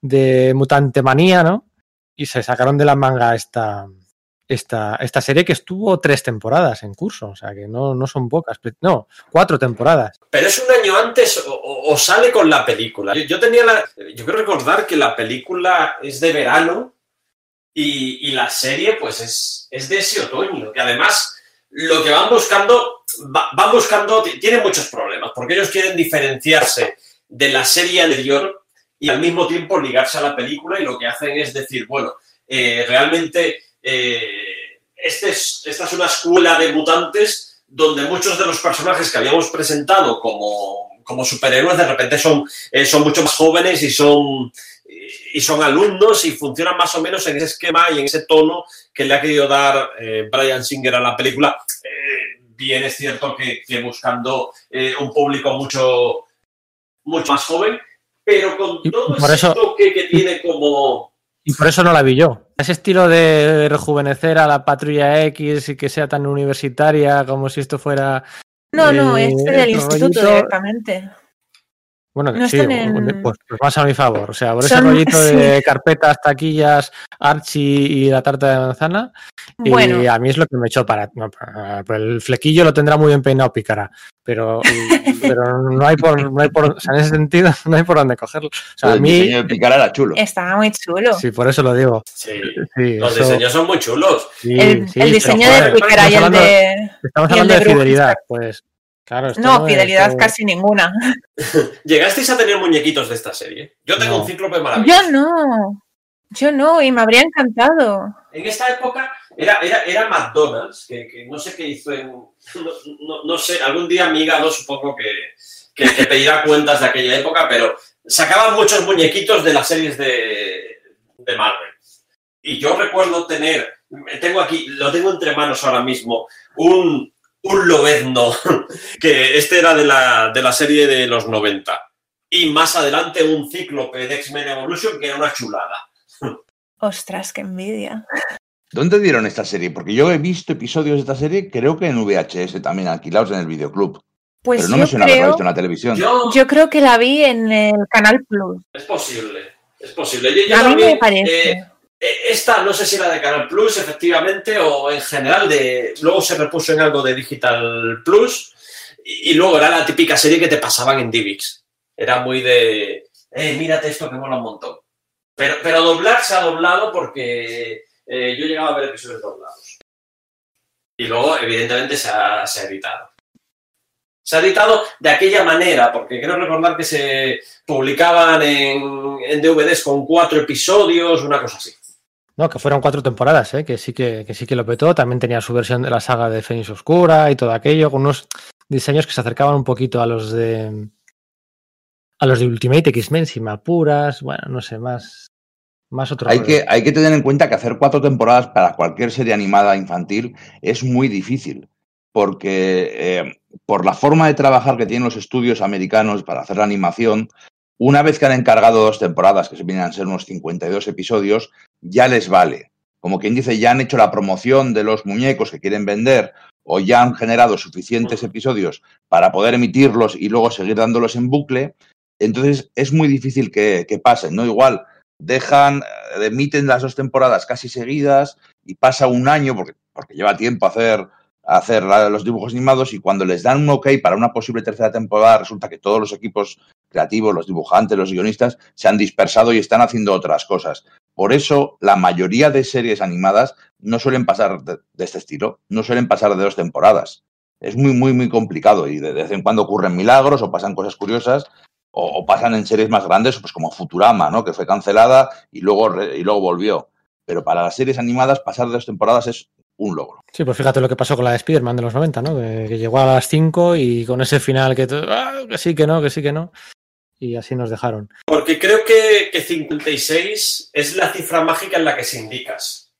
de Mutante Manía, ¿no? Y se sacaron de la manga esta, esta, esta serie que estuvo tres temporadas en curso, o sea, que no, no son pocas, no, cuatro temporadas. Pero es un año antes o, sale con la película. Yo, yo tenía la. Yo quiero recordar que la película es de verano y, y la serie, pues, es, es de ese otoño. Además, lo que van buscando, va- van buscando, ti- tiene muchos problemas, porque ellos quieren diferenciarse de la serie anterior y al mismo tiempo ligarse a la película y lo que hacen es decir, bueno, eh, realmente eh, este es- esta es una escuela de mutantes donde muchos de los personajes que habíamos presentado como, como superhéroes de repente son, eh, son mucho más jóvenes y son, y son alumnos y funcionan más o menos en ese esquema y en ese tono que le ha querido dar eh, Brian Singer a la película. Eh, bien es cierto que, que buscando eh, un público mucho, mucho más joven, pero con todo por ese eso- toque que tiene como... Y por eso no la vi yo. Ese estilo de rejuvenecer a la patrulla X y que sea tan universitaria como si esto fuera. No, no, eh, es del instituto rollito. directamente. Bueno, No sí, en- pues, pues más a mi favor. O sea, por ese Son- rollito de carpetas, taquillas, Archie y la tarta de manzana. Bueno, Y a mí es lo que me echó para. no, para- por el flequillo lo tendrá muy bien peinado Picara. Pero, pero no hay por, no hay por. O sea, en ese sentido, no hay por dónde cogerlo. O sea, a el mí. diseño de Picara era chulo. estaba muy chulo. Sí, por eso lo digo. Sí, Sí, los eso- diños son muy chulos. sí, el, sí, el diseño de Picara y el estamos de. Estamos hablando de fidelidad, pues. Claro, No, fidelidad casi ninguna. ¿Llegasteis a tener muñequitos de esta serie? Yo tengo No. un cíclope maravilloso. Yo no. Yo no, y me habría encantado. En esta época era, era, era McDonald's, que, que no sé qué hizo en. No, no- no sé, algún día mi hígado supongo que, que, que pedirá cuentas de aquella época, pero sacaban muchos muñequitos de las series de, de Marvel. Y yo recuerdo tener, tengo aquí, lo tengo entre manos ahora mismo, un, un lobezno, que este era de la, de la serie de los 90. Y más adelante un cíclope de X-Men Evolution que era una chulada. Ostras, qué envidia. ¿Dónde dieron esta serie? Porque yo he visto episodios de esta serie, creo que en VHS también, alquilados en el videoclub. Pues Pero no yo me suena haberla creo, visto en la televisión. Yo, yo creo que la vi en el Canal Plus. es posible, es posible. Yo, yo A mí me parece. eh, esta no sé si era de Canal Plus, efectivamente, o en general de. Luego se repuso en algo de Digital Plus. Y, luego era la típica serie que te pasaban en Divix. Era muy de. Eh, mírate esto que mola un montón. Pero, pero doblar se ha doblado porque eh, yo llegaba a ver episodios doblados. Y luego, evidentemente, se ha, se ha editado. Se ha editado de aquella manera, porque quiero recordar que se publicaban en DVDs con cuatro episodios, una cosa así. No, que fueron cuatro temporadas, ¿eh? que sí que, que sí que lo petó. También tenía su versión de la saga de Fénix Oscura y todo aquello, con unos diseños que se acercaban un poquito a los de a los de Ultimate X-Men, si me apuras, bueno, no sé, más, más otro. Hay que, hay que tener en cuenta que hacer cuatro temporadas para cualquier serie animada infantil es muy difícil, porque eh, por la forma de trabajar que tienen los estudios americanos para hacer la animación, una vez que han encargado dos temporadas, que se vienen a ser unos 52 episodios, ya les vale. Como quien dice, ya han hecho la promoción de los muñecos que quieren vender o ya han generado suficientes episodios para poder emitirlos y luego seguir dándolos en bucle. Entonces es muy difícil que, que pasen, ¿no? Igual dejan, eh, emiten las dos temporadas casi seguidas y pasa un año, porque, porque lleva tiempo hacer, hacer los dibujos animados, y cuando les dan un ok para una posible tercera temporada, resulta que todos los equipos creativos, los dibujantes, los guionistas, se han dispersado y están haciendo otras cosas. Por eso, la mayoría de series animadas no suelen pasar de, este estilo, no suelen pasar de dos temporadas. Es muy, muy, muy complicado y de, vez en cuando ocurren milagros o pasan cosas curiosas o, pasan en series más grandes, pues como Futurama, ¿no? Que fue cancelada y luego, y luego volvió. Pero para las series animadas, pasar de dos temporadas es un logro. Sí, pues fíjate lo que pasó con la de Spider-Man de los 90, ¿no? Que, que llegó a las 5 y con ese final que, ah, que sí, que no, que sí, que no. Y así nos dejaron. Porque creo que, que 56 es la cifra mágica en la que se indicas.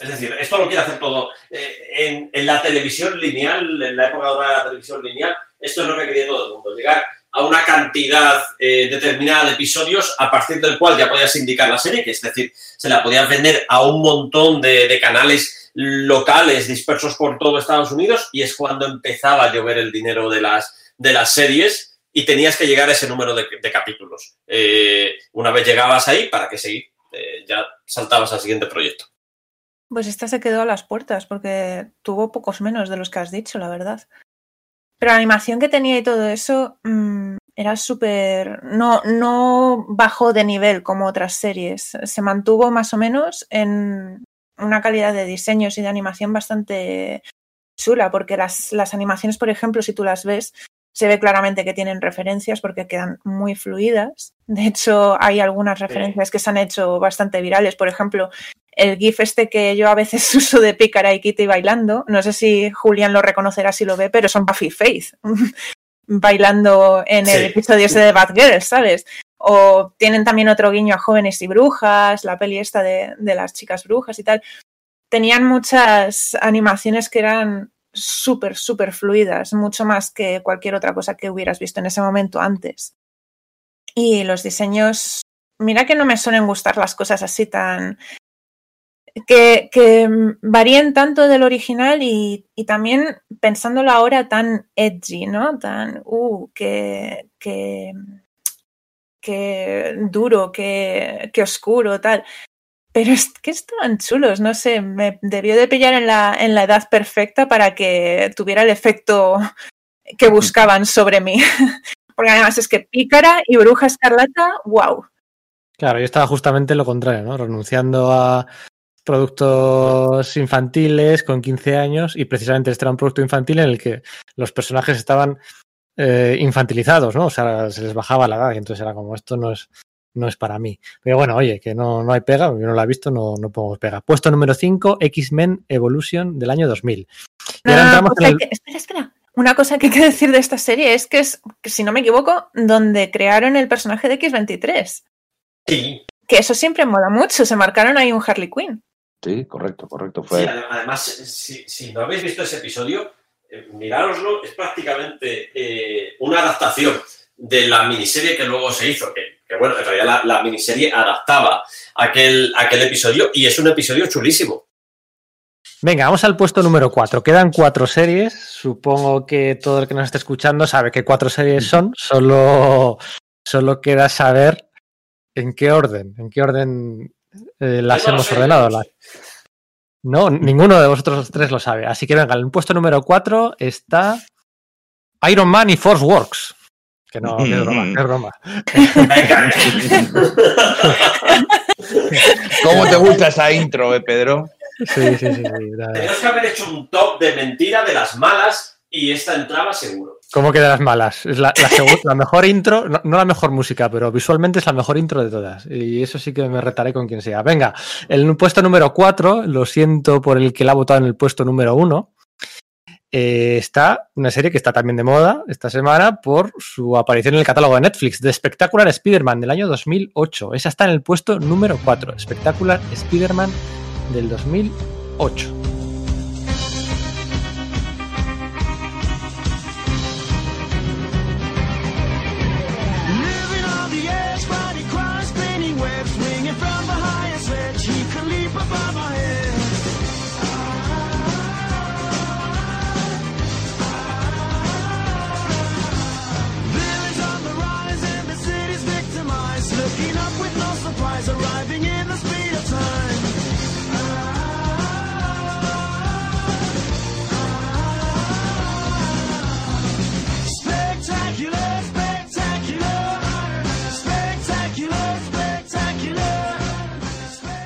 Es decir, esto lo quiere hacer todo. Eh, en, en la televisión lineal, en la época dorada de la televisión lineal, esto es lo que quería todo el mundo. Llegar a una cantidad eh, determinada de episodios a partir del cual ya podías indicar la serie, que es decir, se la podías vender a un montón de, de canales locales dispersos por todo Estados Unidos y es cuando empezaba a llover el dinero de las, de las series y tenías que llegar a ese número de, capítulos. Eh, una vez llegabas ahí, ¿para qué seguir? Eh, ya saltabas al siguiente proyecto. Pues esta se quedó a las puertas porque tuvo pocos menos de los que has dicho, la verdad. Pero la animación que tenía y todo eso mm, era súper... No, no bajó de nivel como otras series. Se mantuvo más o menos en una calidad de diseños y de animación bastante chula, porque las, las animaciones, por ejemplo, si tú las ves, se ve claramente que tienen referencias porque quedan muy fluidas. De hecho, hay algunas referencias que se han hecho bastante virales. Por ejemplo, el GIF este que yo a veces uso de Pícara y Kitty bailando, no sé si Julián lo reconocerá si lo ve, pero son Buffy Faith bailando en el Sí. episodio ese de Bad Girls, ¿sabes? O tienen también otro guiño a Jóvenes y Brujas, la peli esta de, de las chicas brujas y tal. Tenían muchas animaciones que eran súper, súper fluidas, mucho más que cualquier otra cosa que hubieras visto en ese momento antes. Y los diseños, mira que no me suelen gustar las cosas así tan... que, que varíen tanto del original y, y también pensándolo ahora tan edgy, ¿no? Tan, uh, que, que, que duro, que, que oscuro, tal. Pero es que estaban chulos, no sé, me debió de pillar en la, en la edad perfecta para que tuviera el efecto que buscaban sobre mí. Porque además es que Pícara y Bruja Escarlata, wow. Claro, yo estaba justamente lo contrario, ¿no? Renunciando a productos infantiles con 15 años y precisamente este era un producto infantil en el que los personajes estaban eh, infantilizados, ¿no? O sea, se les bajaba la edad y entonces era como, esto no es, no es para mí. Pero bueno, oye, que no, no hay pega, yo no la he visto, no, no pongo pega. Puesto número 5, X-Men Evolution del año 2000. Y ahora Ah, pues el- que- espera, espera. una cosa que hay que decir de esta serie es que es, que, si no me equivoco, donde crearon el personaje de X23. Sí. Que eso siempre mola mucho, se marcaron ahí un Harley Quinn. Sí, correcto, correcto. Sí, Fue... ade- además, si, si no habéis visto ese episodio, eh, mirároslo, es prácticamente eh, una adaptación de la miniserie que luego se hizo, que, que, bueno, en realidad la, la miniserie adaptaba aquel, aquel episodio y es un episodio chulísimo. Venga, vamos al puesto número 4. Quedan cuatro series. Supongo que todo el que nos esté escuchando sabe qué cuatro series son. Solo, solo queda saber en qué orden, en qué orden eh, las hemos ordenado. Las-. No, ninguno de vosotros tres lo sabe. Así que venga, en el puesto número 4 está Iron Man y Force Works. Que no, que es broma, que es broma. ¿Cómo te gusta esa intro, eh, Pedro? Sí, sí, sí. sí. Tenemos que haber hecho un top de mentira de las malas y esta entraba seguro. ¿Cómo las malas? Es la, mejor intro, no, la mejor música, pero visualmente es la mejor intro de todas. Y eso sí que me retaré con quien sea. Venga, el puesto número 4, lo siento por el que la ha votado en el puesto número 1, está una serie que está también de moda esta semana por su aparición en el catálogo de Netflix, The Spectacular Spider-Man del año 2008. Esa está en el puesto número 4, Spectacular Spider-Man del 2008.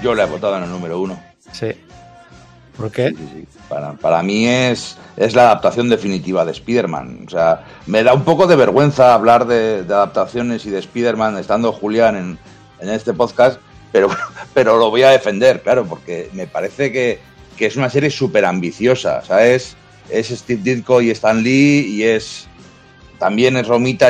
Yo le he votado en el número uno. Sí. ¿Por qué? Sí, sí, sí. Para, para mí es, es la adaptación definitiva de Spider-Man. O sea, me da un poco de vergüenza hablar de, de adaptaciones y de Spider-Man estando Julián en, en este podcast, pero, pero lo voy a defender, claro, porque me parece que, que es una serie súper ambiciosa. O sea, es, es Steve Ditko y Stan Lee y es también es Romita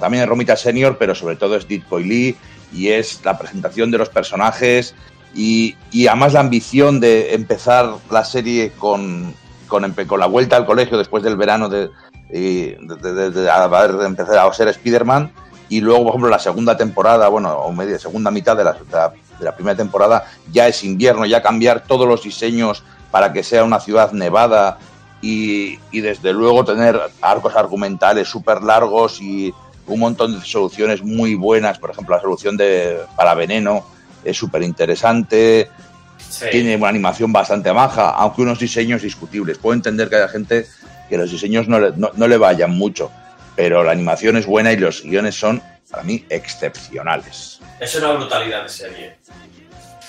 también es Romita Senior, pero sobre todo es Ditko y Lee y es la presentación de los personajes y, además la ambición de empezar la serie con, con, con la vuelta al colegio después del verano de, de, de- a ser Spider-Man y luego, por ejemplo, la segunda temporada, bueno, o media, segunda mitad de la, de la- de la primera temporada ya es invierno, ya cambiar todos los diseños para que sea una ciudad nevada y, y desde luego tener arcos argumentales súper largos y un montón de soluciones muy buenas, por ejemplo, la solución de para veneno es súper interesante, Sí. tiene una animación bastante maja, aunque unos diseños discutibles. Puedo entender que haya gente que los diseños no le, no, no le vayan mucho, pero la animación es buena y los guiones son, para mí, excepcionales. Es una brutalidad de serie.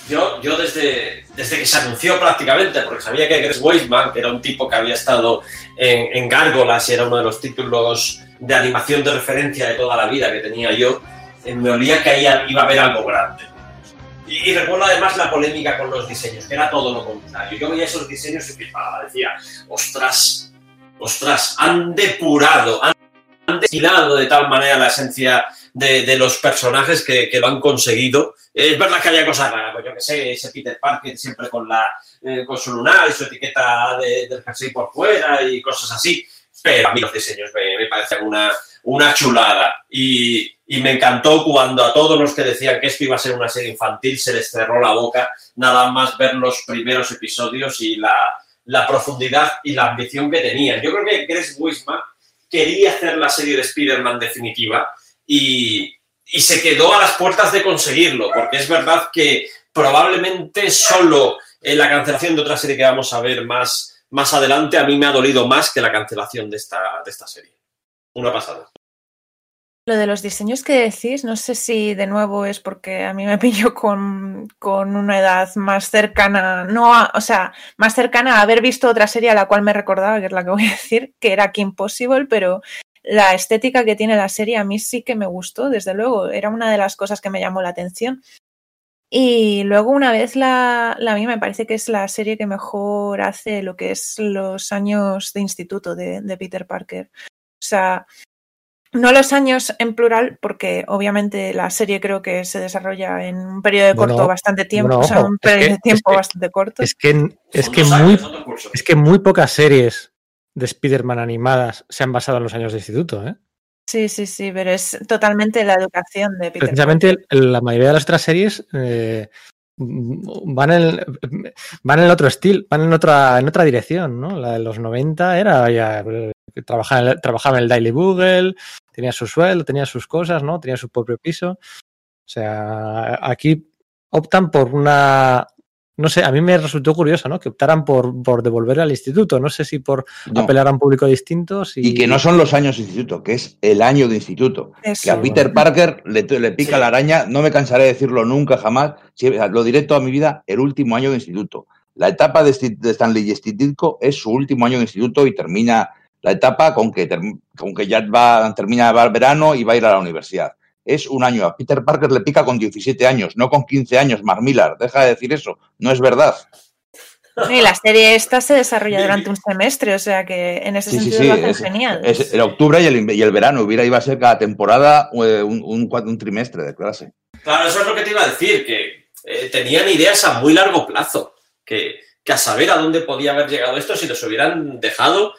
Yo, yo desde, desde que se anunció prácticamente, porque sabía que Greg Weisman, que era un tipo que había estado en, en Gárgolas y era uno de los títulos de animación de referencia de toda la vida que tenía yo, eh, me olía que ahí iba a haber algo grande. Y, y recuerdo además la polémica con los diseños, que era todo lo contrario. Yo veía esos diseños y flipaba, decía, ostras, ostras, han depurado, han, han destilado de tal manera la esencia de, de los personajes que, que lo han conseguido. Es verdad que haya cosas raras, pues yo que sé, ese Peter Parker siempre con, la, eh, con su lunar y su etiqueta de, del jersey por fuera y cosas así, pero a mí los diseños me, me parecen una, una chulada. Y, y me encantó cuando a todos los que decían que esto iba a ser una serie infantil se les cerró la boca, nada más ver los primeros episodios y la, profundidad y la ambición que tenían. Yo creo que Greg Wisman quería hacer la serie de Spider-Man definitiva y, y se quedó a las puertas de conseguirlo, porque es verdad que probablemente solo en la cancelación de otra serie que vamos a ver más, más adelante a mí me ha dolido más que la cancelación de esta, de esta serie. Una pasada. Lo de los diseños que decís, no sé si de nuevo es porque a mí me pillo con, con una edad más cercana, no, a- o sea, más cercana a haber visto otra serie a la cual me recordaba, que es la que voy a decir, que era Kim Possible, pero la estética que tiene la serie a mí sí que me gustó, desde luego, era una de las cosas que me llamó la atención. Y luego una vez la, la vi, me parece que es la serie que mejor hace lo que es los años de instituto de, de Peter Parker. O sea, no los años en plural, porque obviamente la serie creo que se desarrolla en un periodo de corto Bueno, bastante tiempo, bueno, o sea, un es periodo que- de tiempo es que- bastante corto. Es que, es que muy, es que pocas series de Spider-Man animadas se han basado en los años de instituto, ¿eh? Sí, sí, sí, pero es totalmente la educación de Peter Precisamente la mayoría de las otras series eh, van en van en otro estilo, van en otra en otra dirección, ¿no? La de los 90 era ya eh, trabajaba en, el- trabajaba en el Daily Bugle, tenía su sueldo, tenía sus cosas, ¿no? Tenía su propio piso. O sea, aquí optan por una no sé, a mí me resultó curioso, ¿no? Que optaran por, por devolver al instituto. No sé si por No. apelar a un público distinto. Si... Y que no son los años de instituto, que es el año de instituto. Eso. Que a Peter Parker le, le pica Sí. la araña, no me cansaré de decirlo nunca, jamás, lo diré toda mi vida, el último año de instituto. La etapa de, Stanley Stitko es su último año de instituto y termina la etapa con que, con que ya va, termina va el verano y va a ir a la universidad. Es un año. A Peter Parker le pica con 17 años, no con 15 años, Mark Millar. Deja de decir eso. No es verdad. Y la serie esta se desarrolla durante un semestre, o sea que en ese Sí, sí, sentido sí. lo hacen Es, genial. es el octubre y el, y el verano. Hubiera iba a ser cada temporada eh, un, un, un trimestre de clase. Claro, eso es lo que te iba a decir, que eh, tenían ideas a muy largo plazo, que, que a saber a dónde podía haber llegado esto si los hubieran dejado.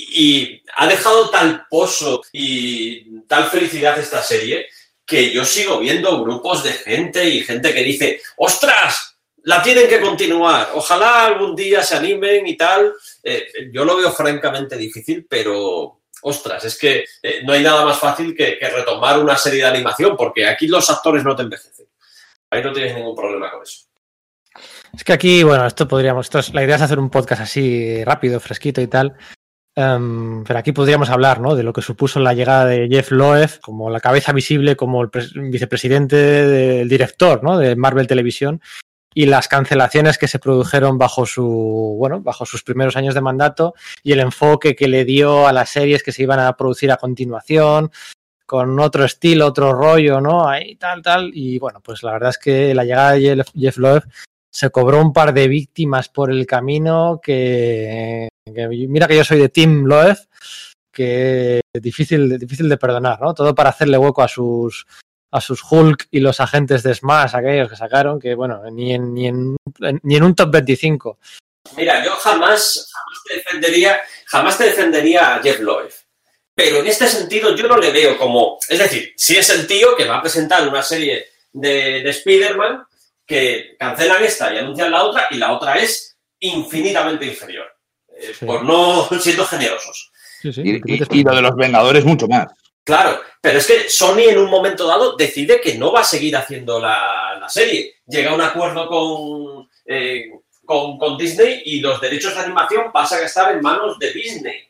Y, ha dejado tal pozo y tal felicidad esta serie que yo sigo viendo grupos de gente y gente que dice, ostras, la tienen que continuar, ojalá algún día se animen y tal. Eh, yo lo veo francamente difícil, pero ostras, es que eh, no hay nada más fácil que, que retomar una serie de animación, porque aquí los actores no te envejecen. Ahí no tienes ningún problema con eso. Es que aquí, bueno, esto podríamos, esto es- la idea es hacer un podcast así rápido, fresquito y tal. Em, pero aquí podríamos hablar, ¿no? De lo que supuso la llegada de Jeff Loeb como la cabeza visible, como el pres- vicepresidente del director, ¿no? De Marvel Televisión y las cancelaciones que se produjeron bajo su, bueno, bajo sus primeros años de mandato y el enfoque que le dio a las series que se iban a producir a continuación con otro estilo, otro rollo, ¿no? Ahí tal, tal. Y bueno, pues la verdad es que la llegada de Jeff Loeb se cobró un par de víctimas por el camino que, mira que yo soy de Team Loeb, que difícil, difícil de perdonar, ¿no? Todo para hacerle hueco a sus a sus Hulk y los agentes de Smash, aquellos que sacaron, que bueno, ni en, ni en, ni en un top 25. Mira, yo jamás, jamás te defendería, jamás te defendería a Jeff Loeb. Pero en este sentido yo no le veo como. Es decir, si es el tío que va a presentar una serie de, de Spider-Man que cancelan esta y anuncian la otra, y la otra es infinitamente inferior. Eh, Sí. Por no siendo generosos. Sí, sí, Y, lo de los Vengadores mucho más. Claro, pero es que Sony en un momento dado decide que no va a seguir haciendo la, la serie. Llega a un acuerdo con, eh, con, con Disney y los derechos de animación pasan a estar en manos de Disney.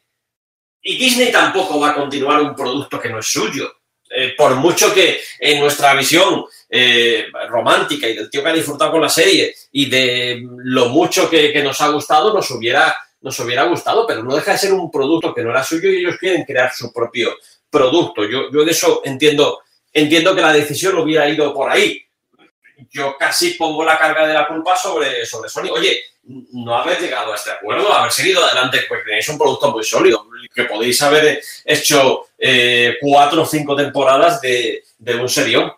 Y Disney tampoco va a continuar un producto que no es suyo. Eh, por mucho que en nuestra visión eh, romántica y del tío que ha disfrutado con la serie y de lo mucho que, nos ha gustado, nos hubiera, nos hubiera gustado, pero no deja de ser un producto que no era suyo y ellos quieren crear su propio producto. Yo, yo de eso entiendo, entiendo que la decisión hubiera ido por ahí. Yo casi pongo la carga de la culpa sobre, sobre Sony. Oye, no haber llegado a este acuerdo, haber seguido adelante, pues tenéis un producto muy sólido, que podéis haber hecho eh, cuatro o cinco temporadas de, de un serión.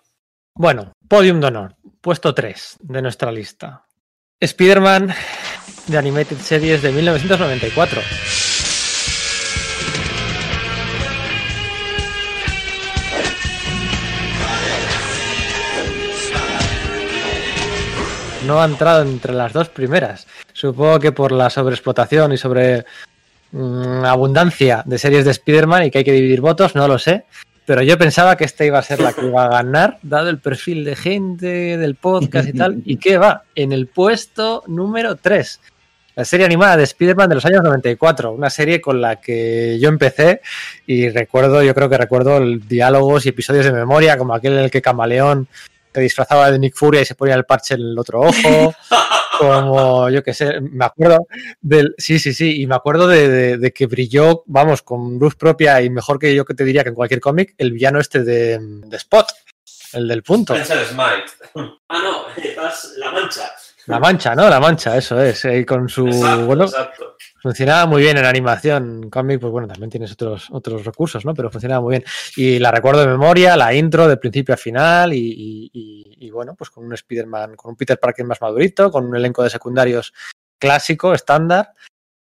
Bueno, podium de honor, puesto 3 de nuestra lista. Spider-Man de Animated Series de 1994. No ha entrado entre las dos primeras. Supongo que por la sobreexplotación y sobre mm, abundancia de series de Spider-Man y que hay que dividir votos, no lo sé. Pero yo pensaba que esta iba a ser la que iba a ganar, dado el perfil de gente del podcast y tal. ¿Y qué va? En el puesto número 3. La serie animada de Spider-Man de los años 94. Una serie con la que yo empecé y recuerdo, yo creo que recuerdo el- diálogos y episodios de memoria, como aquel en el que Camaleón se disfrazaba de Nick Furia y se ponía el parche en el otro ojo. como yo qué sé, me acuerdo del. Sí, sí, sí, y me acuerdo de, de- que brilló, vamos, con luz propia y mejor que yo que te diría que en cualquier cómic, el villano este de, de Spot. el del punto. Spencer Smite. Ah, no, estás La Mancha. La mancha, ¿no? La mancha, eso es. ahí con su. Exacto, bueno, exacto. funcionaba muy bien en animación. Cómic, pues bueno, también tienes otros, otros recursos, ¿no? Pero funcionaba muy bien. Y la recuerdo de memoria, la intro de principio a final. Y, y- y- y, bueno, pues con un Spider-Man, con un Peter Parker más madurito, con un elenco de secundarios clásico, estándar.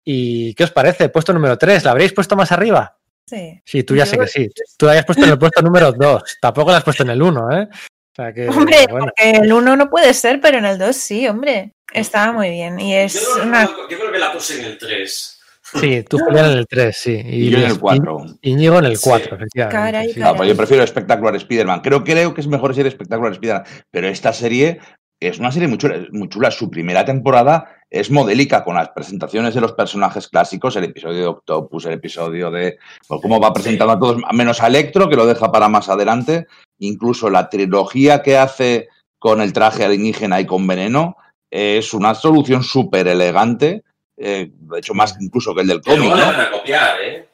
¿Y qué os parece? Puesto número 3, ¿la habréis puesto más arriba? Sí. Sí, tú ya Yo- sé que sí. Tú la habías puesto en el puesto número 2. Tampoco la has puesto en el 1, ¿eh? O sea que, Hombre, bueno. porque el 1 no puede ser, pero en el 2 sí, hombre. Estaba muy bien. Y es Yo, no una. yo creo que la puse en el 3. Sí, tú Julián en el 3, sí. Y yo en el 4. Íñigo en el Sí. 4, efectivamente. Caray, sí. caray. No, pues yo prefiero Spectacular Spider-Man. Creo, creo que es mejor ser Spectacular Spider-Man. Pero esta serie es una serie muy chula, muy chula. Su primera temporada es modélica con las presentaciones de los personajes clásicos, el episodio de Octopus, el episodio de pues, cómo va presentando a todos, menos a Electro, que lo deja para más adelante. Incluso la trilogía que hace con el traje alienígena y con veneno es una solución súper elegante. eh, de hecho, más incluso que el del cómic, le ¿no? van a copiar, ¿eh?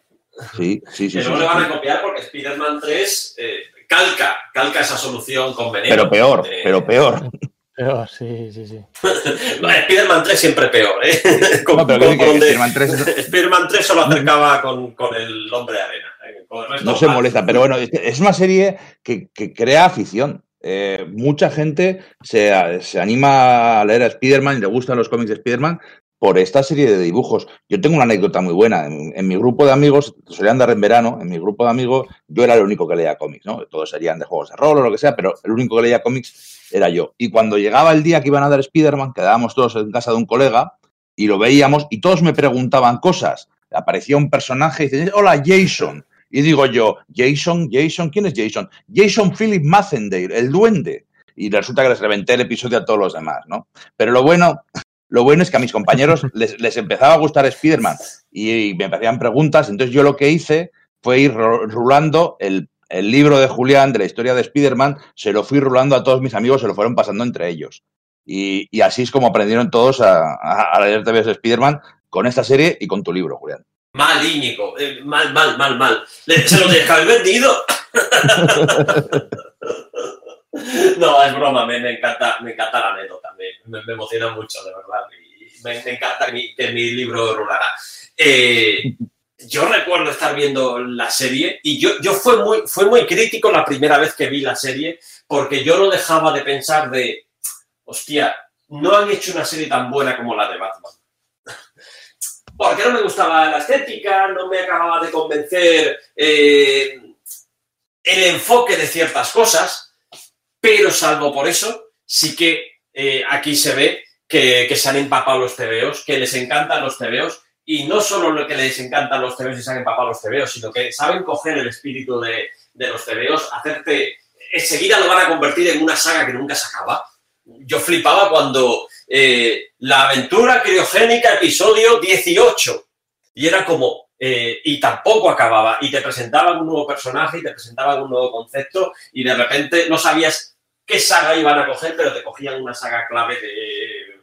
Sí, sí, sí. que sí, sí, le van sí. a copiar porque Spider-Man 3 eh, calca, calca esa solución con veneno. Pero peor, Eh, pero peor. Pero sí, sí, sí. no, Spider-Man 3 siempre peor, ¿eh? Con- No, pero con- con Spider-Man 3 es- Spider-Man 3 solo acercaba con, con el hombre de arena. ¿eh? Con el resto, No se mal. molesta, pero bueno, es- una serie que, que crea afición. Eh, mucha gente se, se anima a leer a Spider-Man y le gustan los cómics de Spider-Man por esta serie de dibujos. Yo tengo una anécdota muy buena. En, en mi grupo de amigos, solían dar en verano, en mi grupo de amigos, yo era el único que leía cómics, ¿no? Todos serían de juegos de rol o lo que sea, pero el único que leía cómics era yo. Y cuando llegaba el día que iban a dar Spider-Man, quedábamos todos en casa de un colega y lo veíamos y todos me preguntaban cosas. Aparecía un personaje y dice, hola Jason. Y digo yo, Jason, Jason, ¿quién es Jason? Jason Philip Massendale, el duende. Y resulta que les reventé el episodio a todos los demás, ¿no? Pero lo bueno, lo bueno es que a mis compañeros les, les empezaba a gustar Spider-Man y, me hacían preguntas. Entonces yo lo que hice fue ir rulando el, el libro de Julián de la historia de Spider-Man, se lo fui rulando a todos mis amigos, se lo fueron pasando entre ellos. Y, así es como aprendieron todos a, leer TVs de Spider-Man con esta serie y con tu libro, Julián. Mal, Íñigo. eh, mal, mal, mal, mal. Se lo tienes que haber vendido. no, es broma. Me, encanta, me encanta la anécdota. Me, emociona mucho, de verdad. Y me, encanta que mi libro rulara. Eh, yo recuerdo estar viendo la serie y yo, yo fue, muy, fue muy crítico la primera vez que vi la serie porque yo no dejaba de pensar de, hostia, no han hecho una serie tan buena como la de Batman. Porque no me gustaba la estética, no me acababa de convencer eh, el enfoque de ciertas cosas, pero salvo por eso, sí que eh, aquí se ve que, que se han empapado los tebeos, que les encantan los tebeos, y no solo lo que les encantan los tebeos y se han empapado los tebeos, sino que saben coger el espíritu de, de los tebeos, hacerte... Enseguida lo van a convertir en una saga que nunca se acaba. Yo flipaba cuando eh, la aventura criogénica episodio 18. Y era como, eh, y tampoco acababa, y te presentaban un nuevo personaje y te presentaban un nuevo concepto, y de repente no sabías qué saga iban a coger, pero te cogían una saga clave de,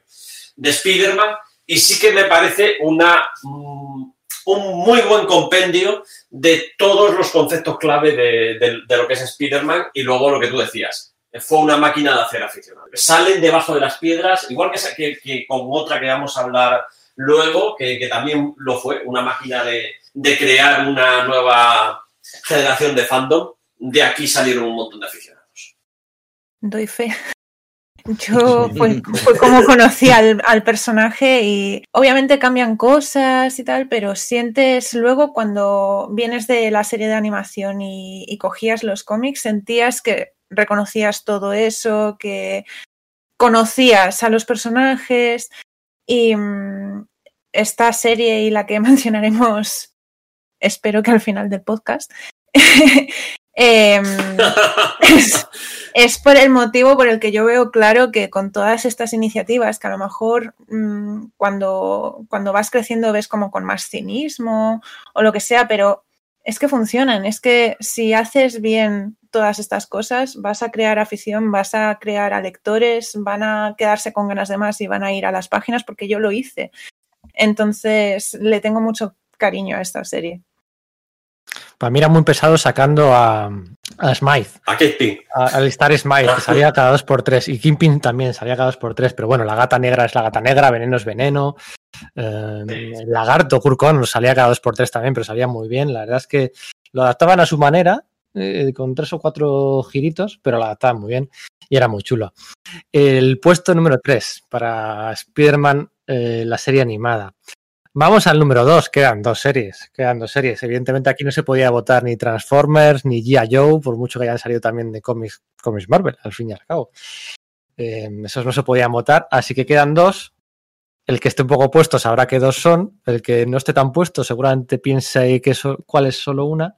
de Spider-Man, y sí que me parece una, mm, un muy buen compendio de todos los conceptos clave de, de- lo que es Spider-Man, y luego lo que tú decías, fue una máquina de hacer aficionado. Salen debajo de las piedras, igual que- que con otra que vamos a hablar luego, que, que también lo fue, una máquina de, de crear una nueva generación de fandom. De aquí salieron un montón de aficionados. Doy fe. Yo fue, fue como conocí al, al personaje y obviamente cambian cosas y tal, pero sientes luego cuando vienes de la serie de animación y, y cogías los cómics, sentías que reconocías todo eso, que conocías a los personajes y mm, esta serie y la que mencionaremos, espero que al final del podcast, em, es, es por el motivo por el que yo veo claro que con todas estas iniciativas, que a lo mejor mmm, cuando, cuando vas creciendo ves como con más cinismo o lo que sea, pero es que funcionan, es que si haces bien todas estas cosas, vas a crear afición, vas a crear a lectores, van a quedarse con ganas de más y van a ir a las páginas porque yo lo hice. Entonces, le tengo mucho cariño a esta serie. Para mí era muy pesado sacando a, a Smythe, A a- al Star Smythe, que salía cada dos por tres. Y Kingpin también salía cada dos por tres. Pero bueno, la gata negra es la gata negra, veneno es veneno. Eh, Sí. el lagarto, Kurkon, salía cada dos por tres también, pero salía muy bien. La verdad es que lo adaptaban a su manera, eh, con tres o cuatro giritos, pero lo adaptaban muy bien y era muy chulo. El puesto número 3 para Spider-Man, eh, la serie animada. Vamos al número 2, quedan dos series, quedan dos series. Evidentemente aquí no se podía votar ni Transformers ni G.I. Joe, por mucho que hayan salido también de cómics, cómics Marvel, al fin y al cabo. Eh, esos no se podían votar, así que quedan dos. El que esté un poco puesto sabrá que dos son. El que no esté tan puesto seguramente piense que so- cuál es solo una.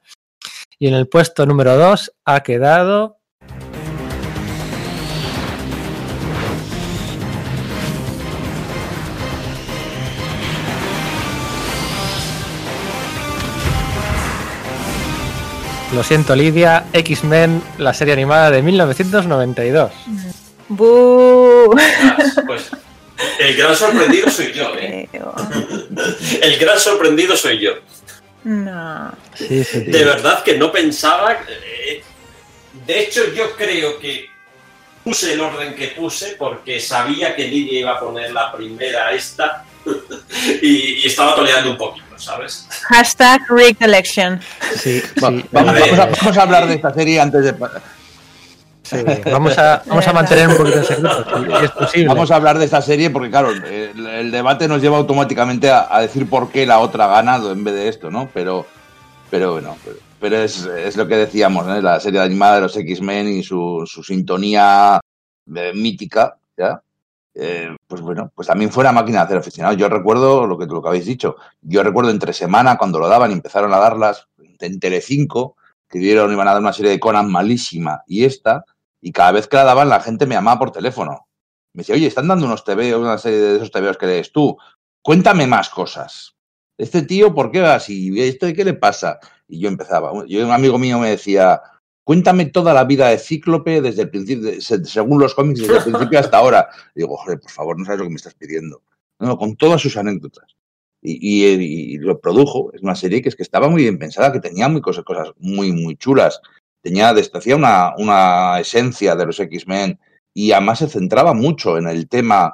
Y en el puesto número 2 ha quedado Lo siento, Lidia, X-Men, la serie animada de 1992. ¡Bú! Pues el gran sorprendido soy yo, ¿eh? El gran sorprendido soy yo. No. Sí, sí, sí. De verdad que no pensaba. eh, De hecho, yo creo que puse el orden que puse porque sabía que Lidia iba a poner la primera esta y, y estaba toleando un poquito, ¿sabes? Hashtag recollection. Sí, Va- sí. vamos, A ver. vamos a, vamos a hablar de esta serie antes de. Sí, vamos a, vamos a mantener un poquito en secreto, si es posible. Vamos a hablar de esta serie porque, claro, el, el debate nos lleva automáticamente a, a decir por qué la otra ha ganado en vez de esto, ¿no? Pero, pero bueno, pero, pero es, es lo que decíamos, ¿no? La serie animada de los X-Men y su, su sintonía eh, mítica, ¿ya? Eh, pues bueno, pues también fue una máquina de hacer aficionados. Yo recuerdo lo que, lo que habéis dicho. Yo recuerdo entre semana cuando lo daban empezaron a darlas en Telecinco, que dieron, iban a dar una serie de Conan malísima y esta, y cada vez que la daban la gente me llamaba por teléfono. Me decía, oye, están dando unos TVOs, una serie de esos TVOs que lees tú. Cuéntame más cosas. Este tío, ¿por qué va así? ¿Esto qué le pasa? Y yo empezaba. Yo, un amigo mío me decía, cuéntame toda la vida de Cíclope desde el principio, según los cómics, desde el principio hasta ahora. Y digo, joder, por favor, no sabes lo que me estás pidiendo. No, con todas sus anécdotas. Y, y- y lo produjo. Es una serie que es que estaba muy bien pensada, que tenía muy cosas, cosas muy, muy chulas. Tenía, hacía una, una esencia de los X-Men y además se centraba mucho en el tema,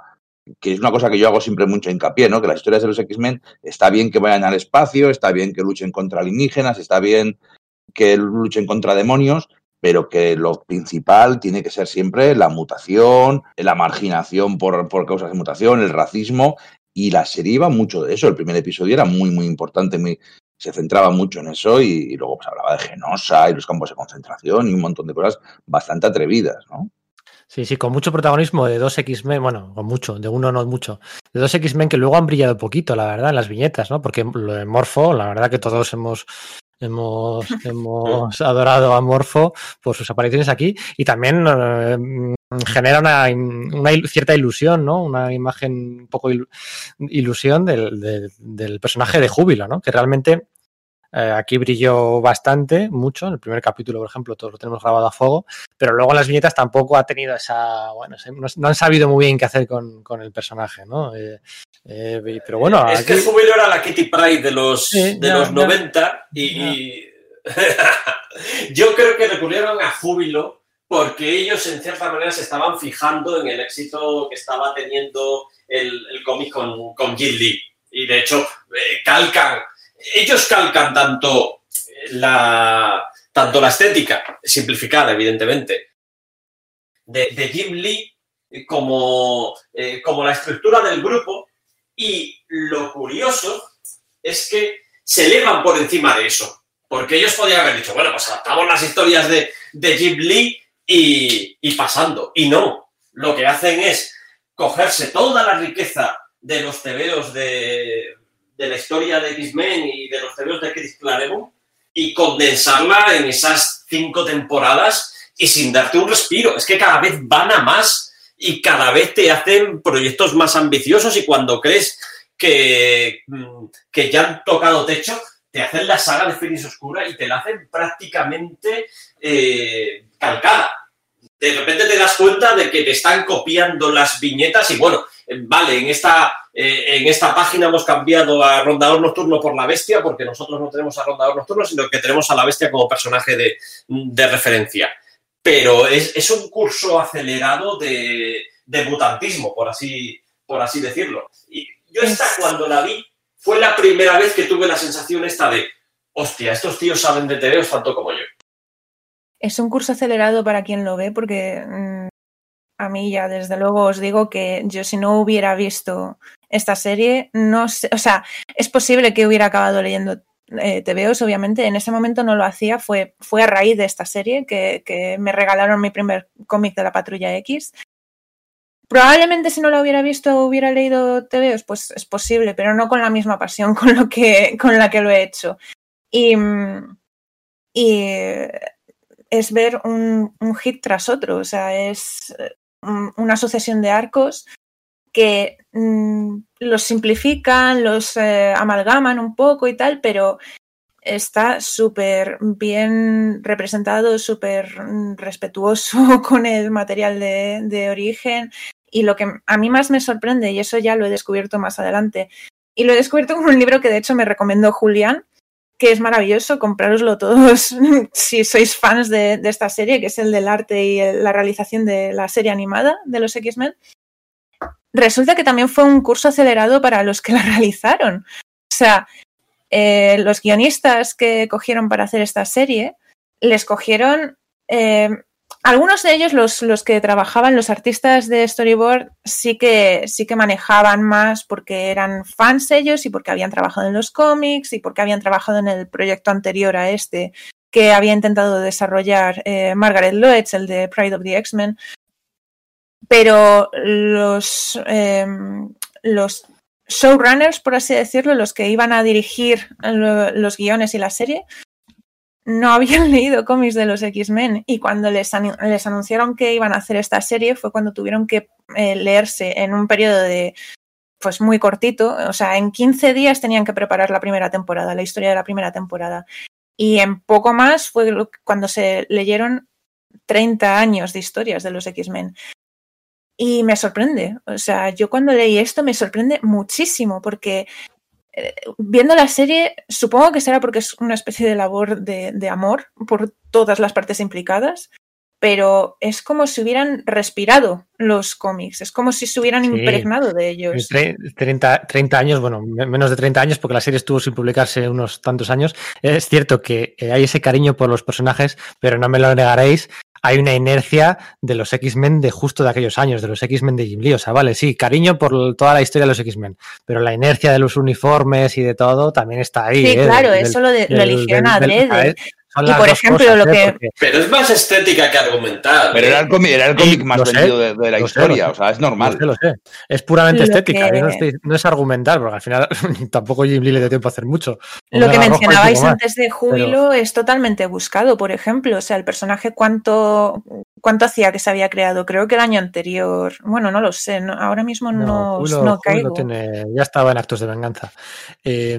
que es una cosa que yo hago siempre mucho hincapié, ¿no? Que las historias de los X-Men está bien que vayan al espacio, está bien que luchen contra alienígenas, está bien que luchen contra demonios, pero que lo principal tiene que ser siempre la mutación, la marginación por, por causas de mutación, el racismo, y la serie iba mucho de eso. El primer episodio era muy, muy importante, muy, se centraba mucho en eso y, luego pues, hablaba de Genosa y los campos de concentración y un montón de cosas bastante atrevidas, ¿no? Sí, sí, con mucho protagonismo de dos X-Men, bueno, con mucho, de uno no mucho, de dos X-Men que luego han brillado poquito, la verdad, en las viñetas, ¿no? Porque lo de Morfo, la verdad que todos hemos, hemos, hemos adorado a Morfo por sus apariciones aquí y también eh, genera una, una il- cierta ilusión, ¿no? Una imagen un poco ilu- ilusión del, del- del personaje de Júbilo, ¿no? Que realmente eh, aquí brilló bastante, mucho. En el primer capítulo, por ejemplo, todos lo tenemos grabado a fuego, pero luego en las viñetas tampoco ha tenido esa. Bueno, no, no han sabido muy bien qué hacer con, con el personaje, ¿no? Eh, eh, pero bueno, es que aquí- Júbilo era la Kitty Pryde de los, Sí, de los ya. 90 y, yo creo que recurrieron a Júbilo porque ellos en cierta manera se estaban fijando en el éxito que estaba teniendo el, el cómic con, con Lee. Y de hecho, eh, calcan, ellos calcan tanto la, tanto la estética, simplificada evidentemente, de, de Jim Lee como, eh, como la estructura del grupo y lo curioso es que se elevan por encima de eso. Porque ellos podrían haber dicho, bueno, pues adaptamos las historias de, de Jim Lee y, y pasando. Y no. Lo que hacen es cogerse toda la riqueza de los tebeos de, de la historia de X-Men y de los tebeos de Chris Claremont y condensarla en esas cinco temporadas y sin darte un respiro. Es que cada vez van a más y cada vez te hacen proyectos más ambiciosos y cuando crees que, mm, que ya han tocado techo, te hacen la saga de Fénix Oscura y te la hacen prácticamente eh, calcada. De repente te das cuenta de que te están copiando las viñetas y bueno, vale, en esta, eh, en esta página hemos cambiado a Rondador Nocturno por la Bestia, porque nosotros no tenemos a Rondador Nocturno, sino que tenemos a la Bestia como personaje de, de referencia. Pero es, es un curso acelerado de, de mutantismo, por así, por así decirlo. Y yo esta, cuando la vi, fue la primera vez que tuve la sensación esta de, hostia, estos tíos saben de TVOs tanto como yo. Es un curso acelerado para quien lo ve, porque mm, a mí ya desde luego os digo que yo si no hubiera visto esta serie, no sé, o sea, es posible que hubiera acabado leyendo eh, TVOs, obviamente, en ese momento no lo hacía, fue, fue a raíz de esta serie que, que me regalaron mi primer cómic de la Patrulla X. Probablemente si no lo hubiera visto hubiera leído TVOs, pues es posible, pero no con la misma pasión con, lo que, con la que lo he hecho. Y, y es ver un, un, hit tras otro, o sea, es una sucesión de arcos que mmm, los simplifican, los eh, amalgaman un poco y tal, pero está súper bien representado, súper respetuoso con el material de, de, origen. Y lo que a mí más me sorprende, y eso ya lo he descubierto más adelante, y lo he descubierto con un libro que de hecho me recomendó Julián, que es maravilloso, comprároslo todos si sois fans de, esta serie, que es el del arte y la realización de la serie animada de los X-Men. Resulta que también fue un curso acelerado para los que la realizaron. O sea, eh, los guionistas que cogieron para hacer esta serie, les cogieron eh, algunos de ellos, los, los, que trabajaban, los artistas de storyboard, sí que, sí que manejaban más porque eran fans ellos y porque habían trabajado en los cómics y porque habían trabajado en el proyecto anterior a este que había intentado desarrollar eh, Margaret Loetz, el de Pride of the X-Men. Pero los, eh, los showrunners, por así decirlo, los que iban a dirigir los guiones y la serie, no habían leído cómics de los X-Men y cuando les, an les, anunciaron que iban a hacer esta serie fue cuando tuvieron que eh, leerse en un periodo de pues muy cortito, o sea, en 15 días tenían que preparar la primera temporada, la historia de la primera temporada. Y en poco más fue cuando se leyeron 30 años de historias de los X-Men. Y me sorprende, o sea, yo cuando leí esto me sorprende muchísimo porque eh, viendo la serie, supongo que será porque es una especie de labor de, de, amor por todas las partes implicadas, pero es como si hubieran respirado los cómics, es como si se hubieran sí. impregnado de ellos. 30, 30, años, bueno, menos de 30 años, porque la serie estuvo sin publicarse unos tantos años. Es cierto que hay ese cariño por los personajes, pero no me lo negaréis, hay una inercia de los X-Men de justo de aquellos años, de los X-Men de Jim Lee. O sea, vale, sí, cariño por toda la historia de los X-Men, pero la inercia de los uniformes y de todo también está ahí. Sí, ¿eh? claro, del, eso lo, de, lo eligieron adrede. Y por ejemplo, lo que. Porque... Pero es más estética que argumental. Pero era el cómic, era el cómic más sé, vendido de, de, la historia, sé, o sea, es normal. Lo sé, lo sé. Es puramente lo estética, que... no, estoy, no, es argumental, porque al final tampoco Jim Lee le dio tiempo a hacer mucho. Lo que mencionabais antes de Júbilo pero... es totalmente buscado, por ejemplo. O sea, el personaje, ¿cuánto, cuánto hacía que se había creado? Creo que el año anterior. Bueno, no lo sé, no, ahora mismo no, Júbilo, no caigo. Tiene, ya estaba en actos de venganza. Eh,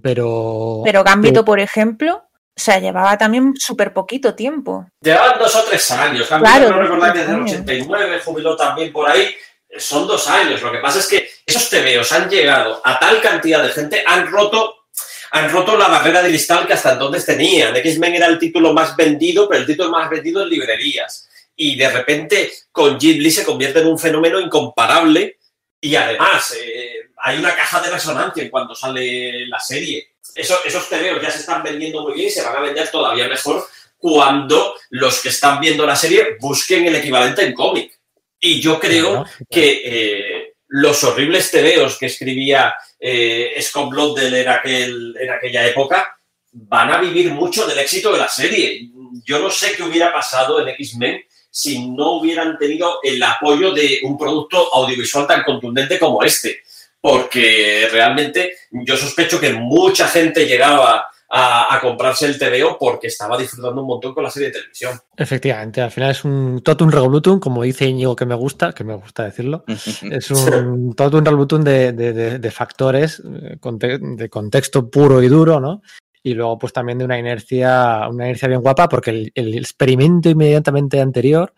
pero. Pero Gambito, por ejemplo o sea, llevaba también súper poquito tiempo. Llevaban dos o tres años. Claro, no recordar que desde el 89 jubiló también por ahí. Son dos años. Lo que pasa es que esos tebeos han llegado a tal cantidad de gente, han roto, han roto la barrera de cristal que hasta entonces tenían. X-Men era el título más vendido, pero el título más vendido en librerías. Y de repente con Jim Lee se convierte en un fenómeno incomparable. Y además, eh, hay una caja de resonancia en cuanto sale la serie eso, esos tebeos ya se están vendiendo muy bien y se van a vender todavía mejor cuando los que están viendo la serie busquen el equivalente en cómic. Y yo creo no, no. que eh, los horribles tebeos que escribía eh, Scott Blondell en, aquel, en aquella época van a vivir mucho del éxito de la serie. Yo no sé qué hubiera pasado en X-Men si no hubieran tenido el apoyo de un producto audiovisual tan contundente como este porque realmente yo sospecho que mucha gente llegaba a, a, comprarse el TVO porque estaba disfrutando un montón con la serie de televisión. Efectivamente, al final es un totum revolutum, como dice Íñigo que me gusta, que me gusta decirlo, es un totum revolutum de, de, de, de factores, de contexto puro y duro, ¿no? y luego pues también de una inercia, una inercia bien guapa porque el, el experimento inmediatamente anterior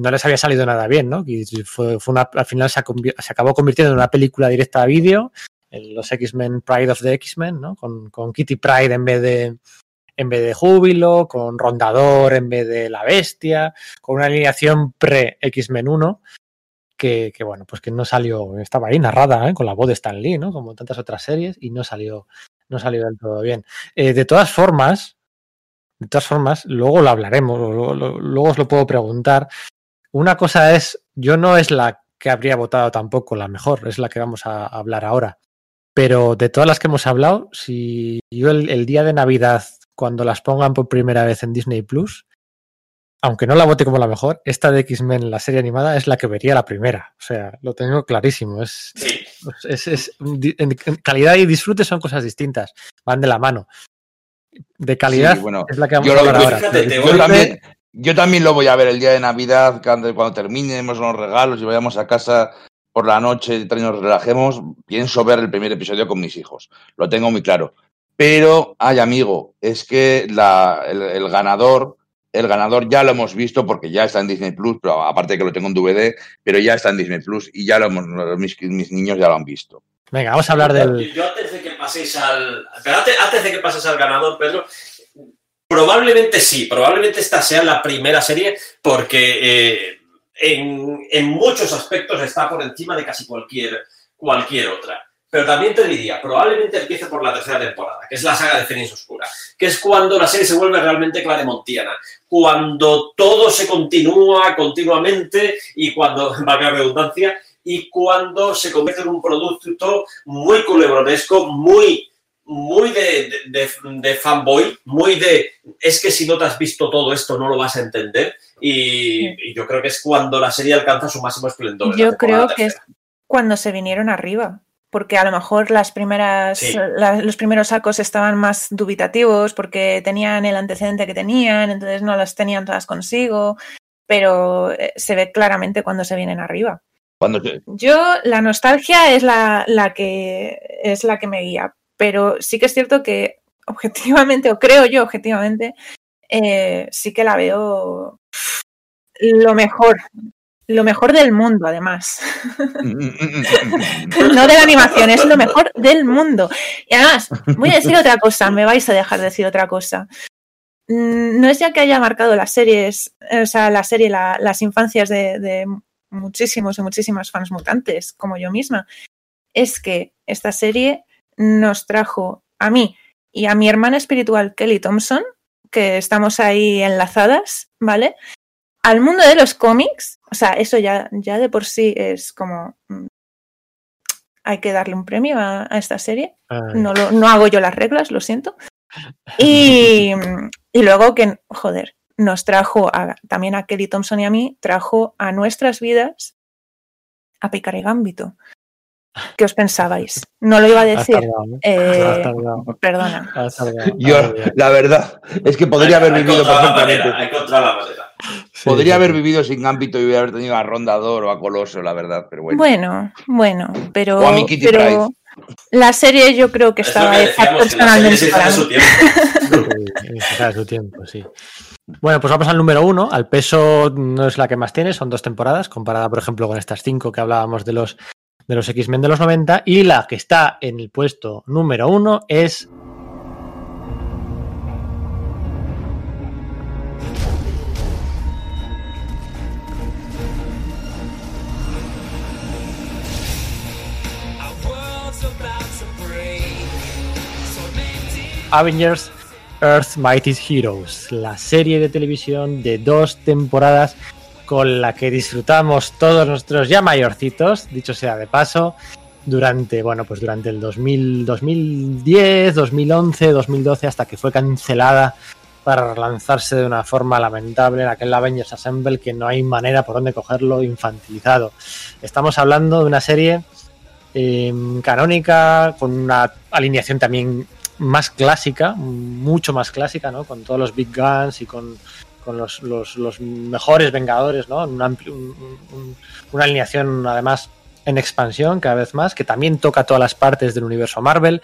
no les había salido nada bien, ¿no? Fue, una, al final se, se acabó convirtiendo en una película directa a vídeo, los X-Men Pride of the X-Men, ¿no? Con, con Kitty Pride en vez de en vez de Júbilo, con Rondador en vez de La Bestia, con una alineación pre-X-Men 1, que, que, bueno, pues que no salió, estaba ahí narrada ¿eh? con la voz de Stan Lee, ¿no? Como tantas otras series, y no salió, no salió del todo bien. Eh, de todas formas, de todas formas, luego lo hablaremos, luego os lo puedo preguntar. Una cosa es, yo no es la que habría votado tampoco la mejor, es la que vamos a hablar ahora. Pero de todas las que hemos hablado, si yo el, el día de Navidad, cuando las pongan por primera vez en Disney Plus, aunque no la vote como la mejor, esta de X-Men, la serie animada, es la que vería la primera. O sea, lo tengo clarísimo. Es, Sí. es, es- en calidad y disfrute son cosas distintas, van de la mano. De calidad Sí, bueno, es la que vamos yo a hablar ahora. fíjate, te Pero voy- Yo disfrute- también, yo también lo voy a ver el día de Navidad, cuando, cuando terminemos los regalos y vayamos a casa por la noche y nos relajemos, pienso ver el primer episodio con mis hijos. Lo tengo muy claro. Pero, ay amigo, es que la- el, el ganador, el ganador ya lo hemos visto porque ya está en Disney Plus, pero aparte de que lo tengo en DVD, pero ya está en Disney Plus y ya lo hemos, mis, mis niños ya lo han visto. Venga, vamos a hablar del. Yo antes de que paséis al. pero antes, antes de que pases al ganador, Pedro, probablemente sí, probablemente esta sea la primera serie porque eh, en, muchos aspectos está por encima de casi cualquier, cualquier otra. Pero también te diría, probablemente empiece por la tercera temporada, que es la saga de Fénix Oscura, que es cuando la serie se vuelve realmente claremontiana, cuando todo se continúa continuamente y cuando, valga redundancia, y cuando se convierte en un producto muy culebronesco, muy, muy de, de, de, de fanboy, muy de es que si no te has visto todo esto no lo vas a entender. Y, y yo creo que es cuando la serie alcanza su máximo esplendor. Yo creo que es cuando se vinieron arriba. Porque a lo mejor las primeras, Sí. la- los primeros arcos estaban más dubitativos porque tenían el antecedente que tenían, entonces no las tenían todas consigo, pero eh, se ve claramente cuando se vienen arriba. Cuando Yo, la nostalgia es la, la que es la que me guía, pero sí que es cierto que objetivamente, o creo yo objetivamente, eh, sí que la veo lo mejor, lo mejor del mundo, además. no de la animación, es lo mejor del mundo. Y además, voy a decir otra cosa, me vais a dejar decir otra cosa. Mm, No es ya que haya marcado las series, o sea, la serie, la- las infancias de muchísimos y muchísimas fans mutantes, como yo misma, es que esta serie nos trajo a mí y a mi hermana espiritual Kelly Thompson, que estamos ahí enlazadas, ¿vale? Al mundo de los cómics, o sea, eso ya, ya de por sí es como... mm, Hay que darle un premio a, a esta serie. Ay, No, lo- no hago yo las reglas, lo siento. Y, y luego que, joder, nos trajo a- también a Kelly Thompson y a mí, trajo a nuestras vidas a Picar y Gambito. ¿Qué os pensabais? No lo iba a decir. tardado, ¿eh? Eh, perdona. Yo, la verdad, es que podría Hay- haber hay vivido la perfectamente. manera, hay encontrado la manera. Sí, Podría sí, haber vivido sin ámbito y haber tenido a Rondador o a Coloso, la verdad, pero bueno. Bueno, bueno, pero, O a mi Kitty pero la serie yo creo que Es estaba que hecha decíamos, que la serie personalmente para su tiempo, sí. Bueno, pues vamos al número uno. Al peso no es la que más tiene, son dos temporadas, comparada, por ejemplo, con estas cinco que hablábamos de los, de los X-Men de los 90. Y la que está en el puesto número uno es. Avengers Earth Mighty Heroes, la serie de televisión de dos temporadas con la que disfrutamos todos nuestros ya mayorcitos, dicho sea de paso, durante, bueno, pues durante el 2000, 2010, 2011, 2012, hasta que fue cancelada para lanzarse de una forma lamentable en aquel Avengers Assemble que no hay manera por donde cogerlo infantilizado. Estamos hablando de una serie eh, canónica, con una alineación también más clásica, mucho más clásica, ¿no? Con todos los Big Guns y con, los, mejores Vengadores, ¿no? Un amplio- un- un- una alineación además en expansión cada vez más, que también toca todas las partes del universo Marvel,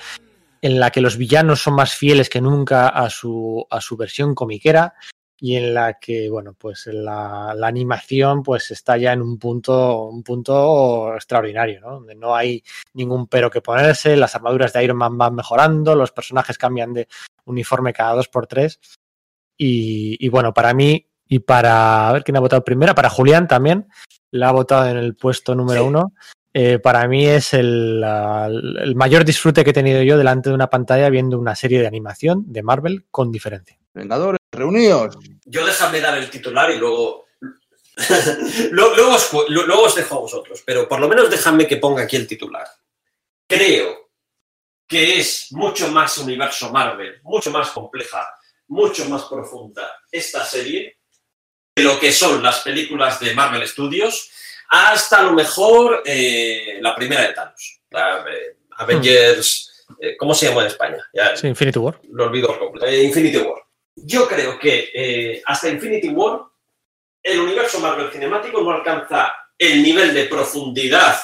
en la que los villanos son más fieles que nunca a su, a su versión comiquera. y en la que, bueno, pues la, la animación pues está ya en un punto, un punto extraordinario, ¿no? Donde no hay ningún pero que ponerse, las armaduras de Iron Man van mejorando, los personajes cambian de uniforme cada dos por tres. Y, y bueno, para mí y para, a ver quién ha votado primera, para Julián también, la ha votado en el puesto número Sí. uno. Eh, para mí es el, la- el mayor disfrute que he tenido yo delante de una pantalla viendo una serie de animación de Marvel con diferencia. Vengadores, reunidos. Yo déjame dar el titular y luego. luego, luego os, luego os dejo a vosotros, pero por lo menos déjame que ponga aquí el titular. Creo que es mucho más universo Marvel, mucho más compleja, mucho más profunda esta serie de lo que son las películas de Marvel Studios, hasta a lo mejor eh, la primera de Thanos, la, eh, Avengers. eh, ¿Cómo se llama en España? Ya, Sí, Infinity War. lo olvido completo. Eh, Infinity War. Yo creo que hasta Infinity War el universo Marvel cinemático no alcanza el nivel de profundidad,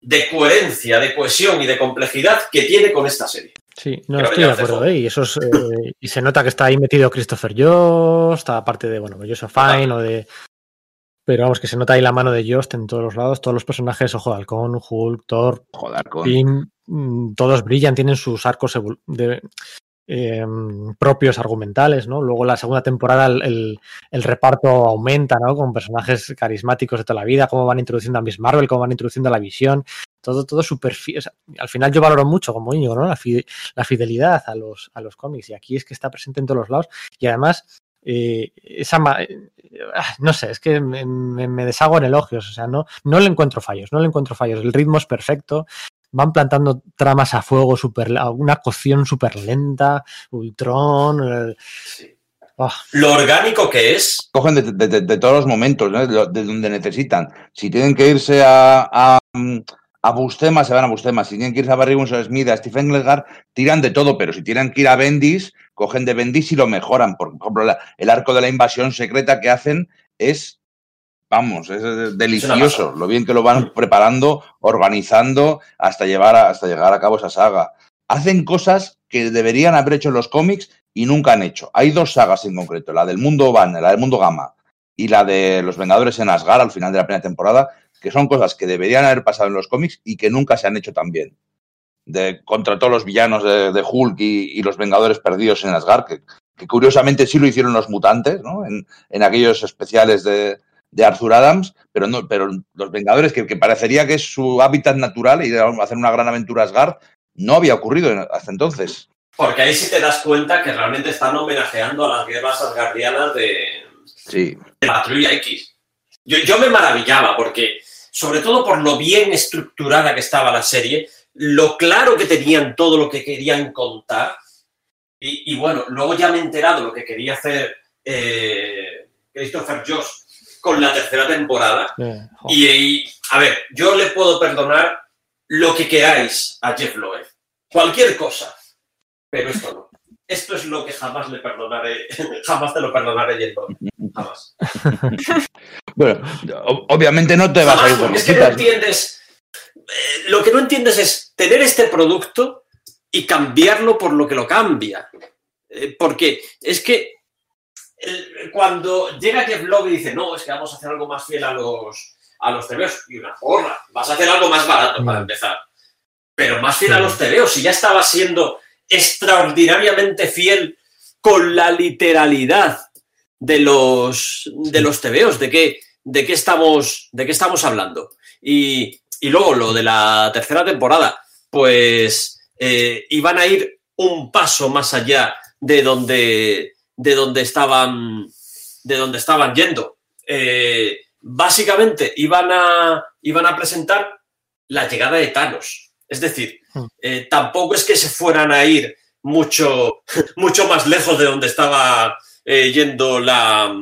de coherencia, de cohesión y de complejidad que tiene con esta serie. Sí, no estoy de acuerdo. ¿eh? Y, eso es, eh, y se nota que está ahí metido Christopher Jost, está aparte de, bueno, Joseph Fine o de. Pero vamos, que se nota ahí la mano de Jost en todos los lados. Todos los personajes, Ojo Halcón, Hulk, Thor. Pym, mm, todos brillan, tienen sus arcos de- em, propios argumentales, ¿no? Luego la segunda temporada el, reparto aumenta, ¿no? Con personajes carismáticos de toda la vida, cómo van introduciendo a Miss Marvel, cómo van introduciendo a la visión, todo, todo sea, al final yo valoro mucho como niño, ¿no? La, fi- la fidelidad a los, a los cómics. Y aquí es que está presente en todos los lados. Y además, eh, esa eh, ah, no sé, es que me, me- me deshago en elogios. O sea, no, no le encuentro fallos, no le encuentro fallos. El ritmo es perfecto. Van plantando tramas a fuego, super, una cocción súper lenta, Ultron. ah, Lo orgánico que es, Cogen de, de- de- de todos los momentos, ¿no? de, donde necesitan. Si tienen que irse a, a, a Bustema, se van a Bustema. Si tienen que irse a Barry Winsor Smith, a Stephen Glegar, tiran de todo. Pero si tienen que ir a Bendis, cogen de Bendis y lo mejoran. Por ejemplo, la- el arco de la invasión secreta que hacen es, vamos, es delicioso. Lo bien que lo van preparando, organizando, hasta, llevar a- hasta llegar a cabo esa saga. Hacen cosas que deberían haber hecho en los cómics y nunca han hecho. Hay dos sagas en concreto, la del mundo Banner, la del mundo Gamma y la de los Vengadores en Asgard al final de la primera temporada, que son cosas que deberían haber pasado en los cómics y que nunca se han hecho tan bien. De, contra todos los villanos de, de Hulk y, y los Vengadores perdidos en Asgard, que, que curiosamente sí lo hicieron los mutantes, ¿no? En, en aquellos especiales de, de Arthur Adams, pero no, pero los Vengadores, que, que parecería que es su hábitat natural y hacer una gran aventura Asgard, no había ocurrido hasta entonces. porque ahí sí te das cuenta que realmente están homenajeando a las guerras asgardianas de, Sí. de Patrulla X. Yo, yo me maravillaba porque, sobre todo por lo bien estructurada que estaba la serie, lo claro que tenían todo lo que querían contar. Y, y bueno, luego ya me he enterado lo que quería hacer eh, Christopher Joss con la tercera temporada. Y, y, a ver, yo le puedo perdonar lo que queráis a Jeff Loeb. Cualquier cosa. Pero esto no. Esto es lo que jamás le perdonaré. jamás te lo perdonaré, Jeff Loeb. Jamás. Bueno, obviamente no te vas a Jamás, ir con es que no rositas. entiendes. eh, lo que no entiendes es tener este producto y cambiarlo por lo que lo cambia. Eh, porque es que cuando llega Jeff y dice, no, es que vamos a hacer algo más fiel a los, a los TVOs, y una porra, vas a hacer algo más barato para Mm. empezar. Pero más fiel a los TVOs, si ya estaba siendo extraordinariamente fiel con la literalidad de los, de los TVOs, de qué, de qué estamos, de qué estamos hablando. Y, y luego lo de la tercera temporada, pues eh, iban a ir un paso más allá de donde, de donde estaban, de donde estaban yendo. Eh, básicamente iban a, iban a presentar la llegada de Thanos. Es decir, Hmm. eh, tampoco es que se fueran a ir mucho, mucho más lejos de donde estaba eh, yendo la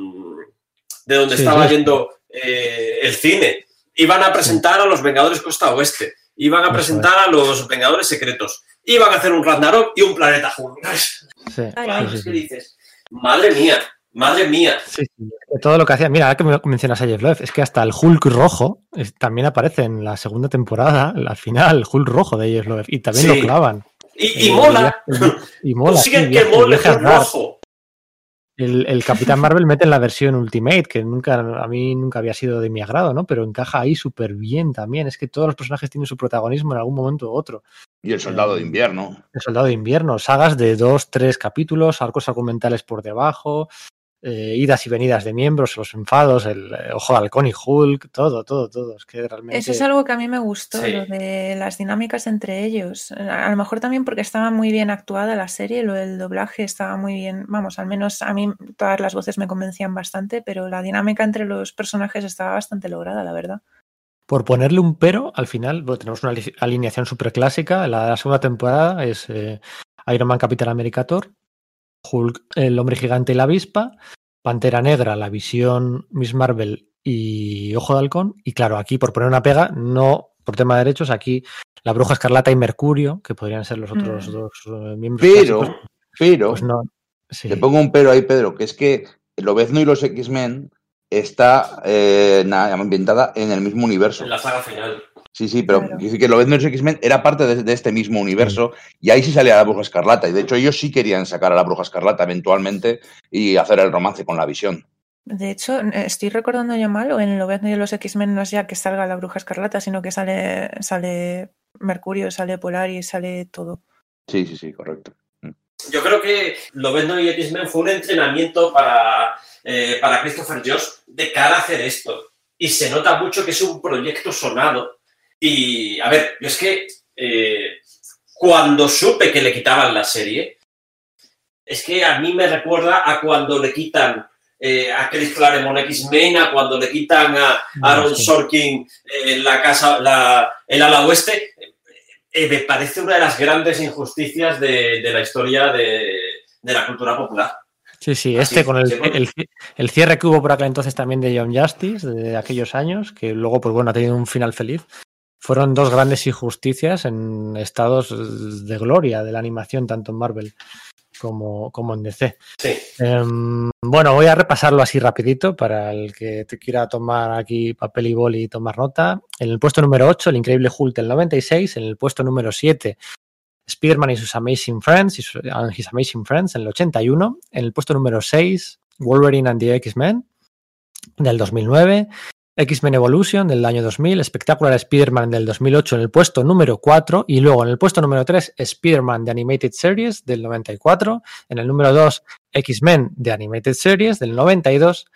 de donde Sí, estaba sí. yendo eh, el cine. Iban a presentar a los Vengadores Costa Oeste. Iban a Eso presentar a los Vengadores Secretos. Iban a hacer un Ragnarok y un planeta Hulk. Sí, Ay, Claro, sí, es sí, que sí. dices, madre mía, madre mía. Sí, sí, todo lo que hacía. Mira, ahora que me- mencionas a Jeff es que hasta el Hulk rojo es- también aparece en la segunda temporada, al final, el Hulk rojo de Jeff Loeb, y también Sí. lo clavan. Y, y Eh, mola. Y mola. Consiguen que mole a Hulk rojo. el, el Capitán Marvel mete en la versión Ultimate, que nunca a mí nunca había sido de mi agrado, ¿no? Pero encaja ahí súper bien también. Es que todos los personajes tienen su protagonismo en algún momento u otro. Y el soldado de invierno. El Soldado de Invierno, sagas de dos, tres capítulos, arcos argumentales por debajo, eh, idas y venidas de miembros, los enfados, el eh, Ojo de Halcón y Hulk, todo, todo, todo. Es que realmente. Eso es algo que a mí me gustó, Sí. lo de las dinámicas entre ellos. A a lo mejor también porque estaba muy bien actuada la serie, lo del doblaje estaba muy bien. Vamos, al menos a mí todas las voces me convencían bastante, pero la dinámica entre los personajes estaba bastante lograda, la verdad. Por ponerle un pero, al final bueno, tenemos una ali- alineación súper clásica. La, la segunda temporada es eh, Iron Man, Capitán América, Thor, Hulk, el hombre gigante y la avispa, Pantera Negra, la visión, Miss Marvel y Ojo de Halcón. Y claro, aquí por poner una pega, no por tema de derechos, aquí la Bruja Escarlata y Mercurio, que podrían ser los otros Mm. dos eh, miembros. Pero, clásicos, pero, pues no. Sí. pongo un pero ahí, Pedro, que es que Lobezno y los X-Men está eh, ambientada en el mismo universo. En la saga final. Sí, sí, pero Claro. que y los X-Men era parte de, de este mismo universo y ahí sí salía la Bruja Escarlata. Y de hecho ellos sí querían sacar a la Bruja Escarlata eventualmente y hacer el romance con la visión. De hecho, estoy recordando yo mal, o en Lobezno y los X-Men no es ya que salga la bruja escarlata, sino que sale, sale Mercurio, sale Polaris, sale todo. Sí, sí, sí, correcto. Yo creo que Lobezno y X-Men fue un entrenamiento para, eh, para Christopher Josh de cara a hacer esto. Y se nota mucho que es un proyecto sonado. Y, a ver, yo es que eh, cuando supe que le quitaban la serie, es que a mí me recuerda a cuando le quitan eh, a Chris Claremont X-Men, a cuando le quitan a Aaron Sí. Sorkin eh, la casa, la, el ala oeste. Eh, me parece una de las grandes injusticias de, de la historia de, de la cultura popular. Sí, sí, Así, este con el, el, el cierre que hubo por aquel entonces también de Young Justice, de aquellos años, que luego, pues bueno, ha tenido un final feliz. Fueron dos grandes injusticias en estados de gloria de la animación, tanto en Marvel como, como en DC. Sí. Em, bueno, voy a repasarlo así rapidito para el que te quiera tomar aquí papel y boli y tomar nota. En el puesto número 8, el increíble Hulk del 96. En el puesto número 7, Spider-Man y sus Amazing Friends and His Amazing Friends en el 81. En el puesto número 6, Wolverine and the X-Men del 2009. X-Men Evolution del año 2000, Spectacular Spider-Man del 2008 en el puesto número 4 y luego en el puesto número 3 Spider-Man The Animated Series del 94, en el número 2 X-Men The Animated Series del 92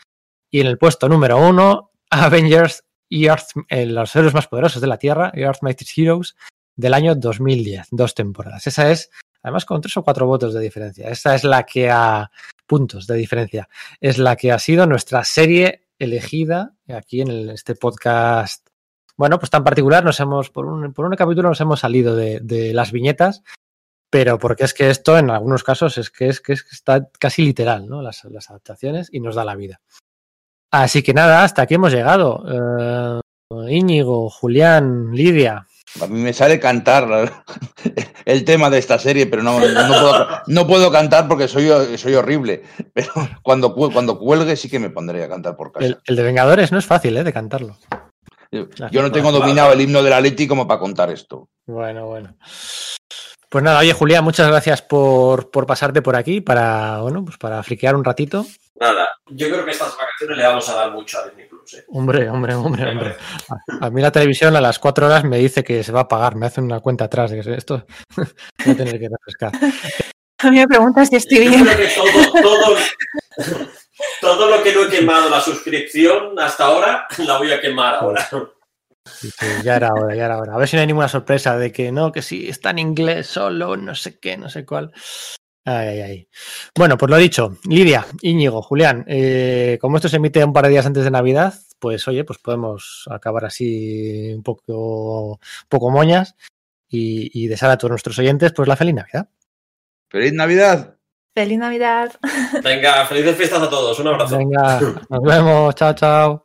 y en el puesto número 1 Avengers y Earth, eh, los héroes más poderosos de la Tierra Earth Mightiest Heroes del año 2010, dos temporadas. Esa es, además con tres o cuatro votos de diferencia, esa es la que a puntos de diferencia, es la que ha sido nuestra serie elegida aquí en el- este podcast. Bueno, pues tan particular, nos hemos, por un, por un capítulo nos hemos salido de, de las viñetas, pero porque es que esto en algunos casos es que, es que, es que está casi literal, ¿no? Las, adaptaciones y nos da la vida. Así que nada, hasta aquí hemos llegado. Eh, Íñigo, Julián, Lidia. A mí me sale cantar el tema de esta serie, pero no, no, puedo, no puedo cantar porque soy, soy horrible. Pero cuando, cu- cuando cuelgue sí que me pondré a cantar por casa. El, el de Vengadores no es fácil, ¿eh? De cantarlo. Yo, yo no tengo dominado el himno de la Leti como para contar esto. Bueno, bueno. Pues nada, oye Julián, muchas gracias por, por pasarte por aquí para, bueno, pues para friquear un ratito. Nada, yo creo que estas vacaciones le vamos a dar mucho a Disney ¿eh? Hombre, hombre, hombre, hombre. A, a mí la televisión a las cuatro horas me dice que se va a pagar, me hace una cuenta atrás de que esto voy a tener que refrescar. A mí me preguntas si estoy bien. todo, todo, todo lo que no he quemado la suscripción hasta ahora, la voy a quemar ahora. Sí, sí, ya era hora, ya era hora. A ver si no hay ninguna sorpresa de que no, que sí, está en inglés solo, no sé qué, no sé cuál. Ay, ay, ay. Bueno, pues lo dicho, Lidia, Íñigo, Julián, eh, como esto se emite un par de días antes de Navidad, pues oye, pues podemos acabar así un poco, poco moñas y, y desear a todos nuestros oyentes pues la feliz Navidad. ¡Feliz Navidad! Feliz Navidad. Venga, felices fiestas a todos. Un abrazo. Venga, nos vemos, chao, chao.